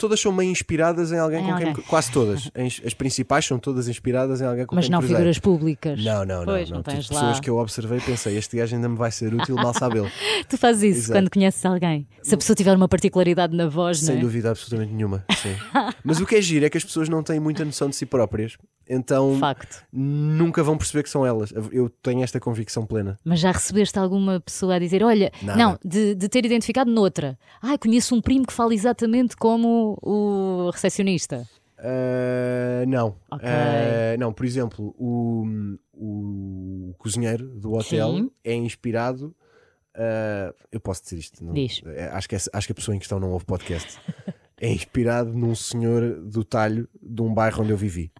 Speaker 1: todas são meio inspiradas em alguém
Speaker 2: Em
Speaker 1: com quem.
Speaker 2: alguém.
Speaker 1: Quase todas. As principais são todas inspiradas em alguém com
Speaker 2: Mas
Speaker 1: quem
Speaker 2: não
Speaker 1: cruzei.
Speaker 2: figuras públicas.
Speaker 1: Não, não, não.
Speaker 2: Pois,
Speaker 1: não.
Speaker 2: não
Speaker 1: Tudo
Speaker 2: tens
Speaker 1: pessoas
Speaker 2: lá.
Speaker 1: que eu observei e pensei, este gajo ainda me vai ser útil, mal sabe ele.
Speaker 2: Tu fazes isso
Speaker 1: Exato.
Speaker 2: quando conheces alguém. Se a pessoa tiver uma particularidade na voz,
Speaker 1: Sem
Speaker 2: não é?
Speaker 1: dúvida absolutamente nenhuma. Sim. Mas o que é giro é que as pessoas não têm muita noção de si próprias, então
Speaker 2: Facto.
Speaker 1: nunca vão perceber que são elas. Eu tenho esta convicção plena.
Speaker 2: Mas já recebeste alguma pessoa a dizer: Olha,
Speaker 1: Nada.
Speaker 2: não, de, de ter identificado noutra. Ah, conheço um primo que fala exatamente como o recepcionista.
Speaker 1: Ah, não.
Speaker 2: Ok.
Speaker 1: Ah, não, por exemplo, o, o cozinheiro do hotel
Speaker 2: Sim.
Speaker 1: é inspirado. ah, eu posso dizer isto? Não,
Speaker 2: Diz.
Speaker 1: É, acho, que essa- acho que a pessoa em questão não ouve podcast. é inspirado num senhor do talho de um bairro onde eu vivi.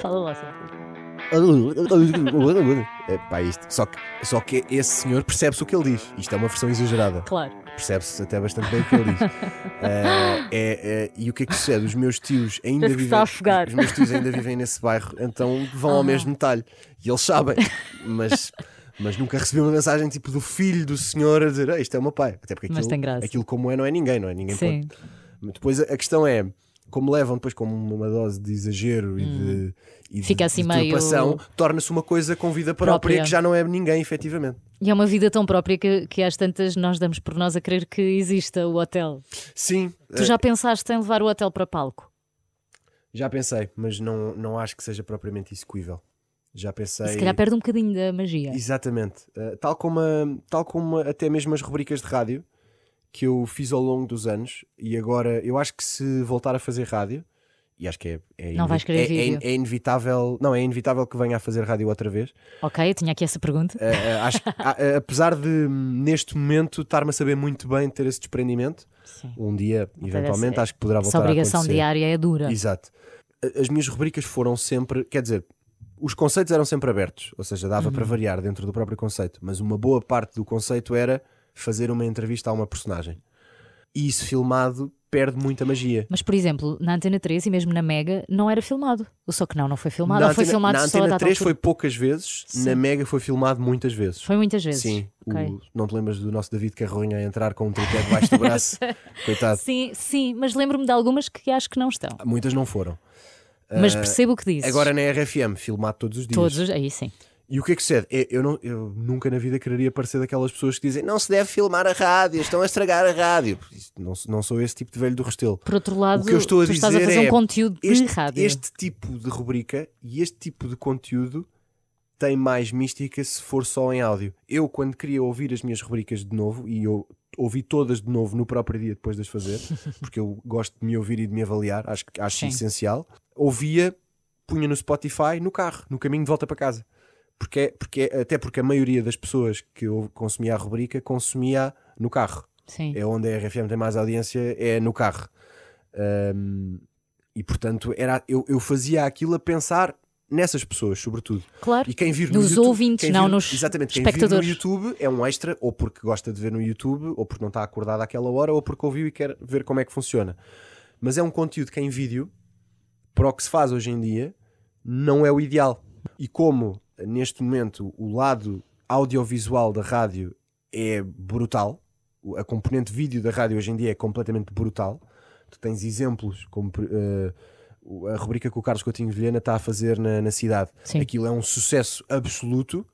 Speaker 2: Fala lá. sim.
Speaker 1: É, pá, isto. Só, que, só que esse senhor percebe-se o que ele diz. Isto é uma versão exagerada.
Speaker 2: Claro.
Speaker 1: Percebe-se até bastante bem o que ele diz. Ah, é, é, e o que é que sucede? Os meus tios ainda vivem.
Speaker 2: está a afogar.
Speaker 1: Os meus tios ainda vivem nesse bairro, então vão ao
Speaker 2: Ah.
Speaker 1: mesmo talho. E eles sabem. Mas. Mas nunca recebi uma mensagem tipo do filho do senhor a dizer "Ah, isto é o meu pai. Até porque
Speaker 2: Mas
Speaker 1: aquilo,
Speaker 2: tem graça.
Speaker 1: aquilo como é não é ninguém, não é? Ninguém
Speaker 2: Sim.
Speaker 1: pode. Depois a questão é como levam depois como uma dose de exagero e de, e de-
Speaker 2: Hum. Fica assim
Speaker 1: de
Speaker 2: meio-
Speaker 1: torna-se uma coisa com vida própria,
Speaker 2: Própria.
Speaker 1: que já não é ninguém, efetivamente.
Speaker 2: E é uma vida tão própria que, que às tantas nós damos por nós a crer que exista o hotel.
Speaker 1: Sim,
Speaker 2: Tu já pensaste em levar o hotel para palco?
Speaker 1: Já pensei, mas não, não acho que seja propriamente execuível. Já pensei.
Speaker 2: E se calhar perde um bocadinho da magia.
Speaker 1: Exatamente. Uh, tal, como a- tal como a- até mesmo as rubricas de rádio que eu fiz ao longo dos anos, e agora eu acho que se voltar a fazer rádio, e acho que é, é,
Speaker 2: Não vais querer
Speaker 1: é, é-
Speaker 2: vídeo.
Speaker 1: é inevitável, não, é inevitável que venha a fazer rádio outra vez.
Speaker 2: Ok, eu tinha aqui essa pergunta.
Speaker 1: Uh, acho a- a- apesar de neste momento estar-me a saber muito bem ter esse desprendimento,
Speaker 2: Sim.
Speaker 1: um dia, eventualmente,
Speaker 2: essa-
Speaker 1: acho que poderá
Speaker 2: Essa
Speaker 1: voltar a
Speaker 2: obrigação
Speaker 1: acontecer.
Speaker 2: diária é dura.
Speaker 1: Exato. A- As minhas rubricas foram sempre, quer dizer, os conceitos eram sempre abertos, ou seja, dava
Speaker 2: Uhum.
Speaker 1: para variar dentro do próprio conceito, mas uma boa parte do conceito era fazer uma entrevista a uma personagem. E isso filmado perde muita magia.
Speaker 2: Mas, por exemplo, na Antena 3 e mesmo na Mega não era filmado. O Só que não, não foi filmado.
Speaker 1: na
Speaker 2: ou foi
Speaker 1: Antena,
Speaker 2: filmado
Speaker 1: na
Speaker 2: só
Speaker 1: Antena
Speaker 2: data
Speaker 1: 3
Speaker 2: altura?
Speaker 1: foi poucas vezes,
Speaker 2: Sim.
Speaker 1: na Mega foi filmado muitas vezes.
Speaker 2: Foi muitas vezes.
Speaker 1: Sim, o-
Speaker 2: Ok.
Speaker 1: não te lembras do nosso David Carronha a entrar com um tripé debaixo do braço? Coitado.
Speaker 2: Sim, sim, mas lembro-me de algumas que acho que não estão.
Speaker 1: Muitas não foram.
Speaker 2: Mas percebo o que dizes.
Speaker 1: Ah, Agora na RFM, filmado todos os dias.
Speaker 2: Todos, os- aí sim.
Speaker 1: E o que é que sucede? É, Eu, não, eu nunca na vida quereria parecer daquelas pessoas que dizem não se deve filmar a rádio, estão a estragar a rádio. Não, não sou esse tipo de velho do Restelo.
Speaker 2: Por outro lado,
Speaker 1: O que eu estou a
Speaker 2: tu estás a
Speaker 1: dizer
Speaker 2: fazer
Speaker 1: é,
Speaker 2: um conteúdo de
Speaker 1: Este,
Speaker 2: rádio.
Speaker 1: este tipo de rubrica e este tipo de conteúdo tem mais mística se for só em áudio. Eu, quando queria ouvir as minhas rubricas de novo, e eu ouvi todas de novo no próprio dia depois de as fazer, porque eu gosto de me ouvir e de me avaliar, acho, acho
Speaker 2: Sim.
Speaker 1: essencial, ouvia, punha no Spotify, no carro, no caminho de volta para casa. Porque, é- porque, é- até porque a maioria das pessoas que eu consumia a rubrica consumia no carro
Speaker 2: Sim.
Speaker 1: é onde a RFM tem mais audiência, é no carro. Um, e portanto, era, eu, eu fazia aquilo a pensar nessas pessoas, sobretudo.
Speaker 2: Claro.
Speaker 1: E quem vir no
Speaker 2: Nos
Speaker 1: YouTube,
Speaker 2: ouvintes,
Speaker 1: quem
Speaker 2: não
Speaker 1: vir-
Speaker 2: nos
Speaker 1: Exatamente, quem
Speaker 2: espectadores.
Speaker 1: vir no YouTube é um extra, ou porque gosta de ver no YouTube, ou porque não está acordado àquela hora, ou porque ouviu e quer ver como é que funciona. Mas é um conteúdo que em vídeo, para o que se faz hoje em dia, não é o ideal. E como neste momento o lado audiovisual da rádio é brutal, a componente vídeo da rádio hoje em dia é completamente brutal. Tu tens exemplos como o- a rubrica que o Carlos Coutinho Vilhena está a fazer na, na cidade.
Speaker 2: Sim.
Speaker 1: Aquilo é um sucesso absoluto,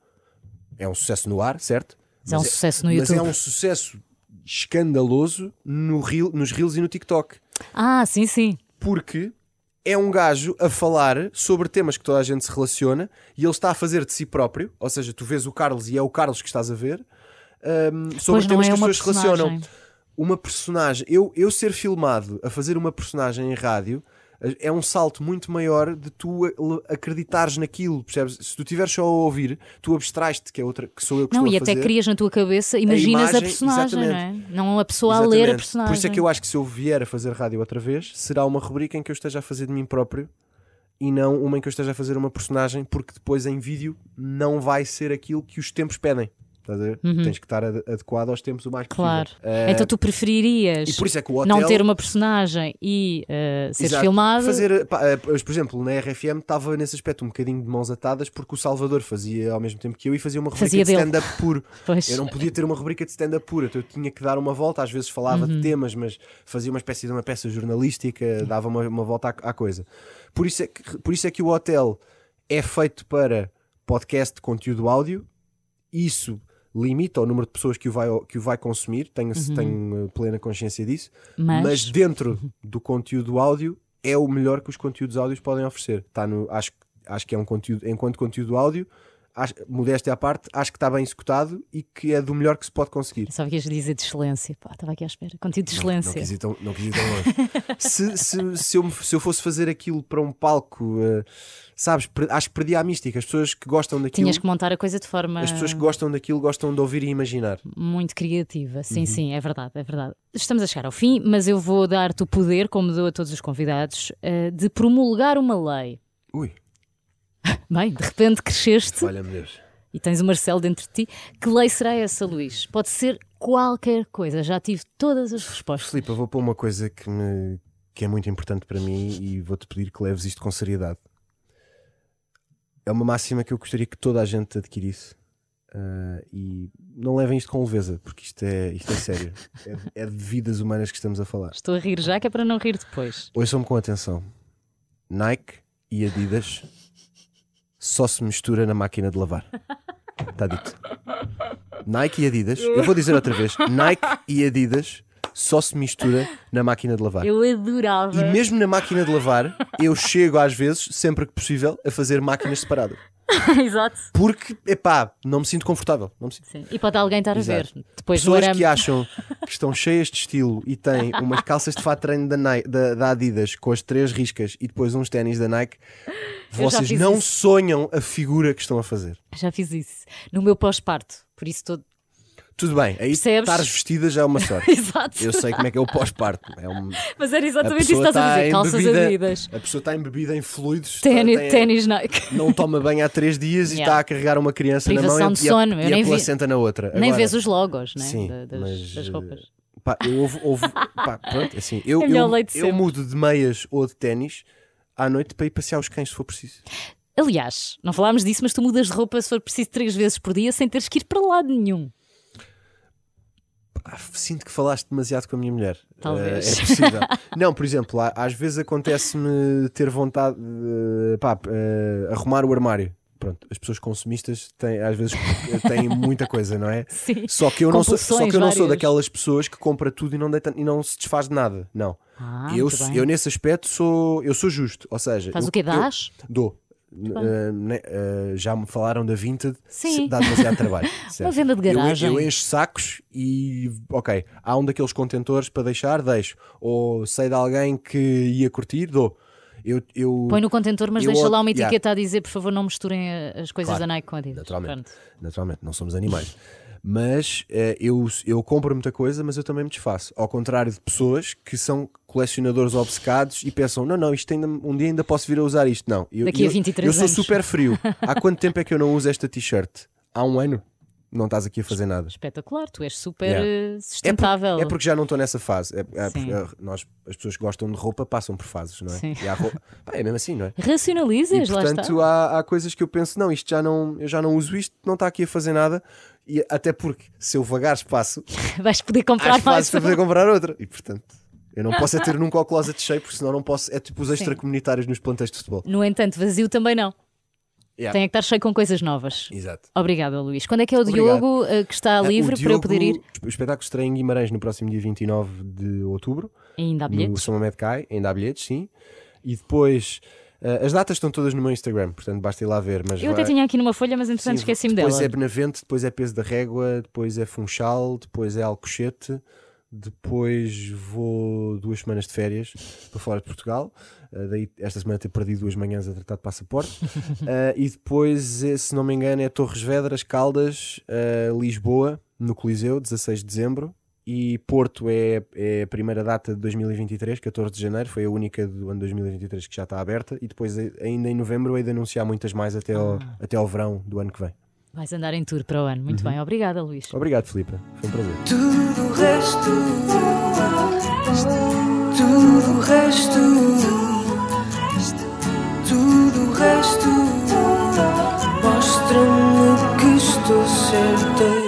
Speaker 1: é um sucesso no ar, certo?
Speaker 2: Mas é um
Speaker 1: Mas
Speaker 2: sucesso no
Speaker 1: Mas
Speaker 2: YouTube.
Speaker 1: é um sucesso escandaloso no reel- nos Reels e no TikTok.
Speaker 2: Ah, sim, sim.
Speaker 1: Porque é um gajo a falar sobre temas que toda a gente se relaciona e ele está a fazer de si próprio, ou seja, tu vês o Carlos e é o Carlos que estás a ver, hum, sobre
Speaker 2: Pois
Speaker 1: temas
Speaker 2: é
Speaker 1: que as pessoas se relacionam. Uma personagem, eu, eu ser filmado a fazer uma personagem em rádio é um salto muito maior de tu a- acreditares naquilo, percebes? Se tu estiveres só a ouvir, tu abstrais-te, que é outra que sou eu que
Speaker 2: Não,
Speaker 1: estou
Speaker 2: e
Speaker 1: a
Speaker 2: até crias na tua cabeça, imaginas a,
Speaker 1: imagem,
Speaker 2: personagem, não é?
Speaker 1: exatamente.
Speaker 2: Não a pessoa a ler a
Speaker 1: Exatamente.
Speaker 2: personagem.
Speaker 1: Por isso é que eu acho que se eu vier a fazer rádio outra vez, será uma rubrica em que eu esteja a fazer de mim próprio e não uma em que eu esteja a fazer uma personagem, porque depois em vídeo não vai ser aquilo que os tempos pedem. Estás a ver? Tens que estar ad- adequado aos tempos o mais possível.
Speaker 2: Uhum. Claro.
Speaker 1: Eh,
Speaker 2: Então tu preferirias
Speaker 1: é hotel.
Speaker 2: não ter uma personagem e eh, seres
Speaker 1: Exato.
Speaker 2: filmado?
Speaker 1: Fazer, pá, eh, por exemplo, na RFM estava nesse aspecto um bocadinho de mãos atadas porque o Salvador fazia ao mesmo tempo que eu e fazia uma rubrica
Speaker 2: Fazia
Speaker 1: de stand-up puro.
Speaker 2: Pois.
Speaker 1: Eu não podia ter uma rubrica de stand-up pura, então eu tinha que dar uma volta. Às vezes falava
Speaker 2: Uhum.
Speaker 1: de temas, mas fazia uma espécie de uma peça jornalística, dava uma, uma volta à, à coisa. Por isso, é que, por isso é que o hotel é feito para podcast de conteúdo áudio. Isso limita o número de pessoas que o vai, que o vai consumir, tenho, tenho eh, plena consciência disso.
Speaker 2: Uhum. Mas-
Speaker 1: Mas dentro do conteúdo áudio é o melhor que os conteúdos áudios podem oferecer. Está no, acho, acho que é um conteúdo, enquanto conteúdo áudio, acho, modéstia à parte, acho que está bem executado e que é do melhor que se pode conseguir.
Speaker 2: Só que ias dizer de excelência. Pá, estava aqui à espera. Contido de
Speaker 1: Não
Speaker 2: excelência.
Speaker 1: quis ir tão, não quis ir tão longe. se, se, se, eu, se eu fosse fazer aquilo para um palco, eh, sabes, acho que perdi a mística. As pessoas que gostam daquilo,
Speaker 2: Tinhas que montar a coisa de forma
Speaker 1: as pessoas que gostam daquilo gostam de ouvir e imaginar.
Speaker 2: muito criativa. Sim,
Speaker 1: Uhum.
Speaker 2: sim, é verdade, é verdade. Estamos a chegar ao fim, mas eu vou dar-te o poder, como dou a todos os convidados, eh, de promulgar uma lei.
Speaker 1: Ui,
Speaker 2: Bem, de repente cresceste
Speaker 1: olha-me Deus.
Speaker 2: e tens o Marcelo dentro de ti. Que lei será essa, Luís? Pode ser qualquer coisa. Já tive todas as respostas.
Speaker 1: Filipe, eu vou pôr uma coisa que, me, que é muito importante para mim e vou-te pedir que leves isto com seriedade. É uma máxima que eu gostaria que toda a gente adquirisse. Ah, e não levem isto com leveza, porque isto é, isto é sério. é, é de vidas humanas que estamos a falar.
Speaker 2: Estou a rir já, que é para não rir depois.
Speaker 1: Ouçam-me com atenção. Nike e Adidas só se mistura na máquina de lavar. Está dito. Nike e Adidas, eu vou dizer outra vez: Nike e Adidas só se mistura na máquina de lavar.
Speaker 2: Eu adorava.
Speaker 1: E mesmo na máquina de lavar, eu chego às vezes, sempre que possível, a fazer máquinas separadas.
Speaker 2: Exato.
Speaker 1: Porque, epá, não me sinto confortável. Não me sinto.
Speaker 2: Sim. E pode alguém estar a ver.
Speaker 1: Exato.
Speaker 2: Depois
Speaker 1: Pessoas que acham que estão cheias de estilo e têm umas calças de fato treino da, Nike- da- da Adidas com as três riscas e depois uns ténis da Nike, vocês não
Speaker 2: isso.
Speaker 1: sonham a figura que estão a fazer.
Speaker 2: Já fiz isso. No meu pós-parto. Por isso todo.
Speaker 1: Tudo bem, aí
Speaker 2: Percebes?
Speaker 1: estares vestida já é uma sorte.
Speaker 2: Exato.
Speaker 1: Eu sei como é que é o pós-parto. É um,
Speaker 2: Mas era
Speaker 1: a
Speaker 2: exatamente isso que estás a
Speaker 1: está
Speaker 2: dizer. Calças
Speaker 1: embebida-
Speaker 2: adidas.
Speaker 1: A pessoa está embebida em fluidos.
Speaker 2: Ténis,
Speaker 1: tem-
Speaker 2: ténis Nike.
Speaker 1: não toma banho há três dias e
Speaker 2: Yeah.
Speaker 1: está a carregar uma criança na mão
Speaker 2: Privação
Speaker 1: e,
Speaker 2: de
Speaker 1: e a-
Speaker 2: sono, eu
Speaker 1: e a,
Speaker 2: nem vi-
Speaker 1: placenta na outra.
Speaker 2: Nem
Speaker 1: Agora,
Speaker 2: vês os logos né?
Speaker 1: Sim,
Speaker 2: da- das,
Speaker 1: mas,
Speaker 2: das
Speaker 1: eh,
Speaker 2: roupas.
Speaker 1: Pá, eu, houve, houve- pá, pronto, assim, eu,
Speaker 2: É a
Speaker 1: eu, eu
Speaker 2: sempre.
Speaker 1: mudo de meias ou de ténis à noite para ir passear os cães se for preciso.
Speaker 2: Aliás, não falámos disso, mas tu mudas de roupa se for preciso três vezes por dia sem teres que ir para lado nenhum.
Speaker 1: Ah, sinto que falaste demasiado com a minha mulher.
Speaker 2: Talvez.
Speaker 1: Eh, é possível. não, por exemplo, há- às vezes acontece-me ter vontade de pá, eh, arrumar o armário. Pronto, as pessoas consumistas têm, às vezes têm muita coisa, não é?
Speaker 2: Sim.
Speaker 1: Só que eu não sou, só que eu não sou daquelas pessoas que compra tudo e não, deita, e não se desfaz de nada. Não.
Speaker 2: Ah,
Speaker 1: eu, eu nesse aspecto sou, eu sou justo. Ou seja,
Speaker 2: Faz
Speaker 1: eu-
Speaker 2: o quê?
Speaker 1: eu-
Speaker 2: Dás?
Speaker 1: Dou. Uh, ne- uh, já me falaram da Vinted,
Speaker 2: Sim.
Speaker 1: dá demasiado trabalho. certo?
Speaker 2: venda de
Speaker 1: Eu-
Speaker 2: garagem.
Speaker 1: Eu, encho sacos e, ok, há um daqueles contentores para deixar, deixo. Ou sei de alguém que ia curtir, dou. Eu, eu,
Speaker 2: Põe no contentor, mas
Speaker 1: eu
Speaker 2: deixa lá uma
Speaker 1: yeah.
Speaker 2: etiqueta a dizer, por favor, não misturem eh, as coisas
Speaker 1: Claro.
Speaker 2: da Nike com a Adidas.
Speaker 1: Naturalmente.
Speaker 2: Pronto.
Speaker 1: Naturalmente, não somos animais. Mas eh, eu, eu compro muita coisa, mas eu também me desfaço. Ao contrário de pessoas que são colecionadores obcecados e pensam: não, não, isto ainda, um dia ainda posso vir a usar isto. Não, eu,
Speaker 2: Daqui a
Speaker 1: eu-
Speaker 2: 23
Speaker 1: eu sou
Speaker 2: anos.
Speaker 1: super frio. Há quanto tempo é que eu não uso esta t-shirt? Há um ano? Não estás aqui a fazer nada.
Speaker 2: Espetacular, tu és super
Speaker 1: Yeah.
Speaker 2: eh,
Speaker 1: É
Speaker 2: sustentável.
Speaker 1: é porque já não estou nessa fase. É, é eh, nós, as pessoas que gostam de roupa passam por fases, não é?
Speaker 2: Sim.
Speaker 1: Roupa- Pá, é mesmo assim, não é?
Speaker 2: Racionalizas,
Speaker 1: E
Speaker 2: lá está.
Speaker 1: portanto há, há coisas que eu penso, não, isto já não, eu já não uso isto, não está aqui a fazer nada, e até porque se eu vagar espaço,
Speaker 2: Vais poder comprar mais.
Speaker 1: para poder comprar outra. E portanto, eu não posso é ter nunca o closet cheio, porque senão não posso, é tipo os extracomunitários nos planteios de futebol.
Speaker 2: No entanto, vazio também não.
Speaker 1: Yeah.
Speaker 2: Tem que estar cheio com coisas novas.
Speaker 1: Exato.
Speaker 2: Obrigada, Luís. Quando é que é o
Speaker 1: Obrigado.
Speaker 2: Diogo eh, que está
Speaker 1: Ah,
Speaker 2: livre
Speaker 1: o
Speaker 2: para eu poder ir?
Speaker 1: Diogo- O espetáculo estreia em Guimarães no próximo dia 29 de outubro.
Speaker 2: Ainda há
Speaker 1: No
Speaker 2: bilhetes?
Speaker 1: São Mamed Cai, ainda há bilhetes, sim. E depois, eh, as datas estão todas no meu Instagram, portanto basta ir lá ver. Mas
Speaker 2: Eu até
Speaker 1: vai-
Speaker 2: tinha aqui numa folha, mas entretanto esqueci-me dela.
Speaker 1: Depois é Benavente, depois é Peso da Régua, depois é Funchal, depois é Alcochete, depois vou duas semanas de férias para fora de Portugal. Uh, daí esta semana ter perdido duas manhãs a tratar de passaporte. Uh, e depois, se não me engano, é Torres Vedras, Caldas, uh, Lisboa, no Coliseu, 16 de dezembro e Porto é, é, a primeira data de 2023, 14 de janeiro, foi a única do ano 2023 que já está aberta, e depois eh, ainda em novembro hei de anunciar muitas mais até ao,
Speaker 2: ah.
Speaker 1: até ao verão do ano que vem.
Speaker 2: Vais andar em tour para o ano, muito uhum. bem, obrigada Luís.
Speaker 1: Obrigado Filipe, foi um prazer.
Speaker 3: Tudo o resto, tudo o resto, tudo o resto, mostra-me que estou certa.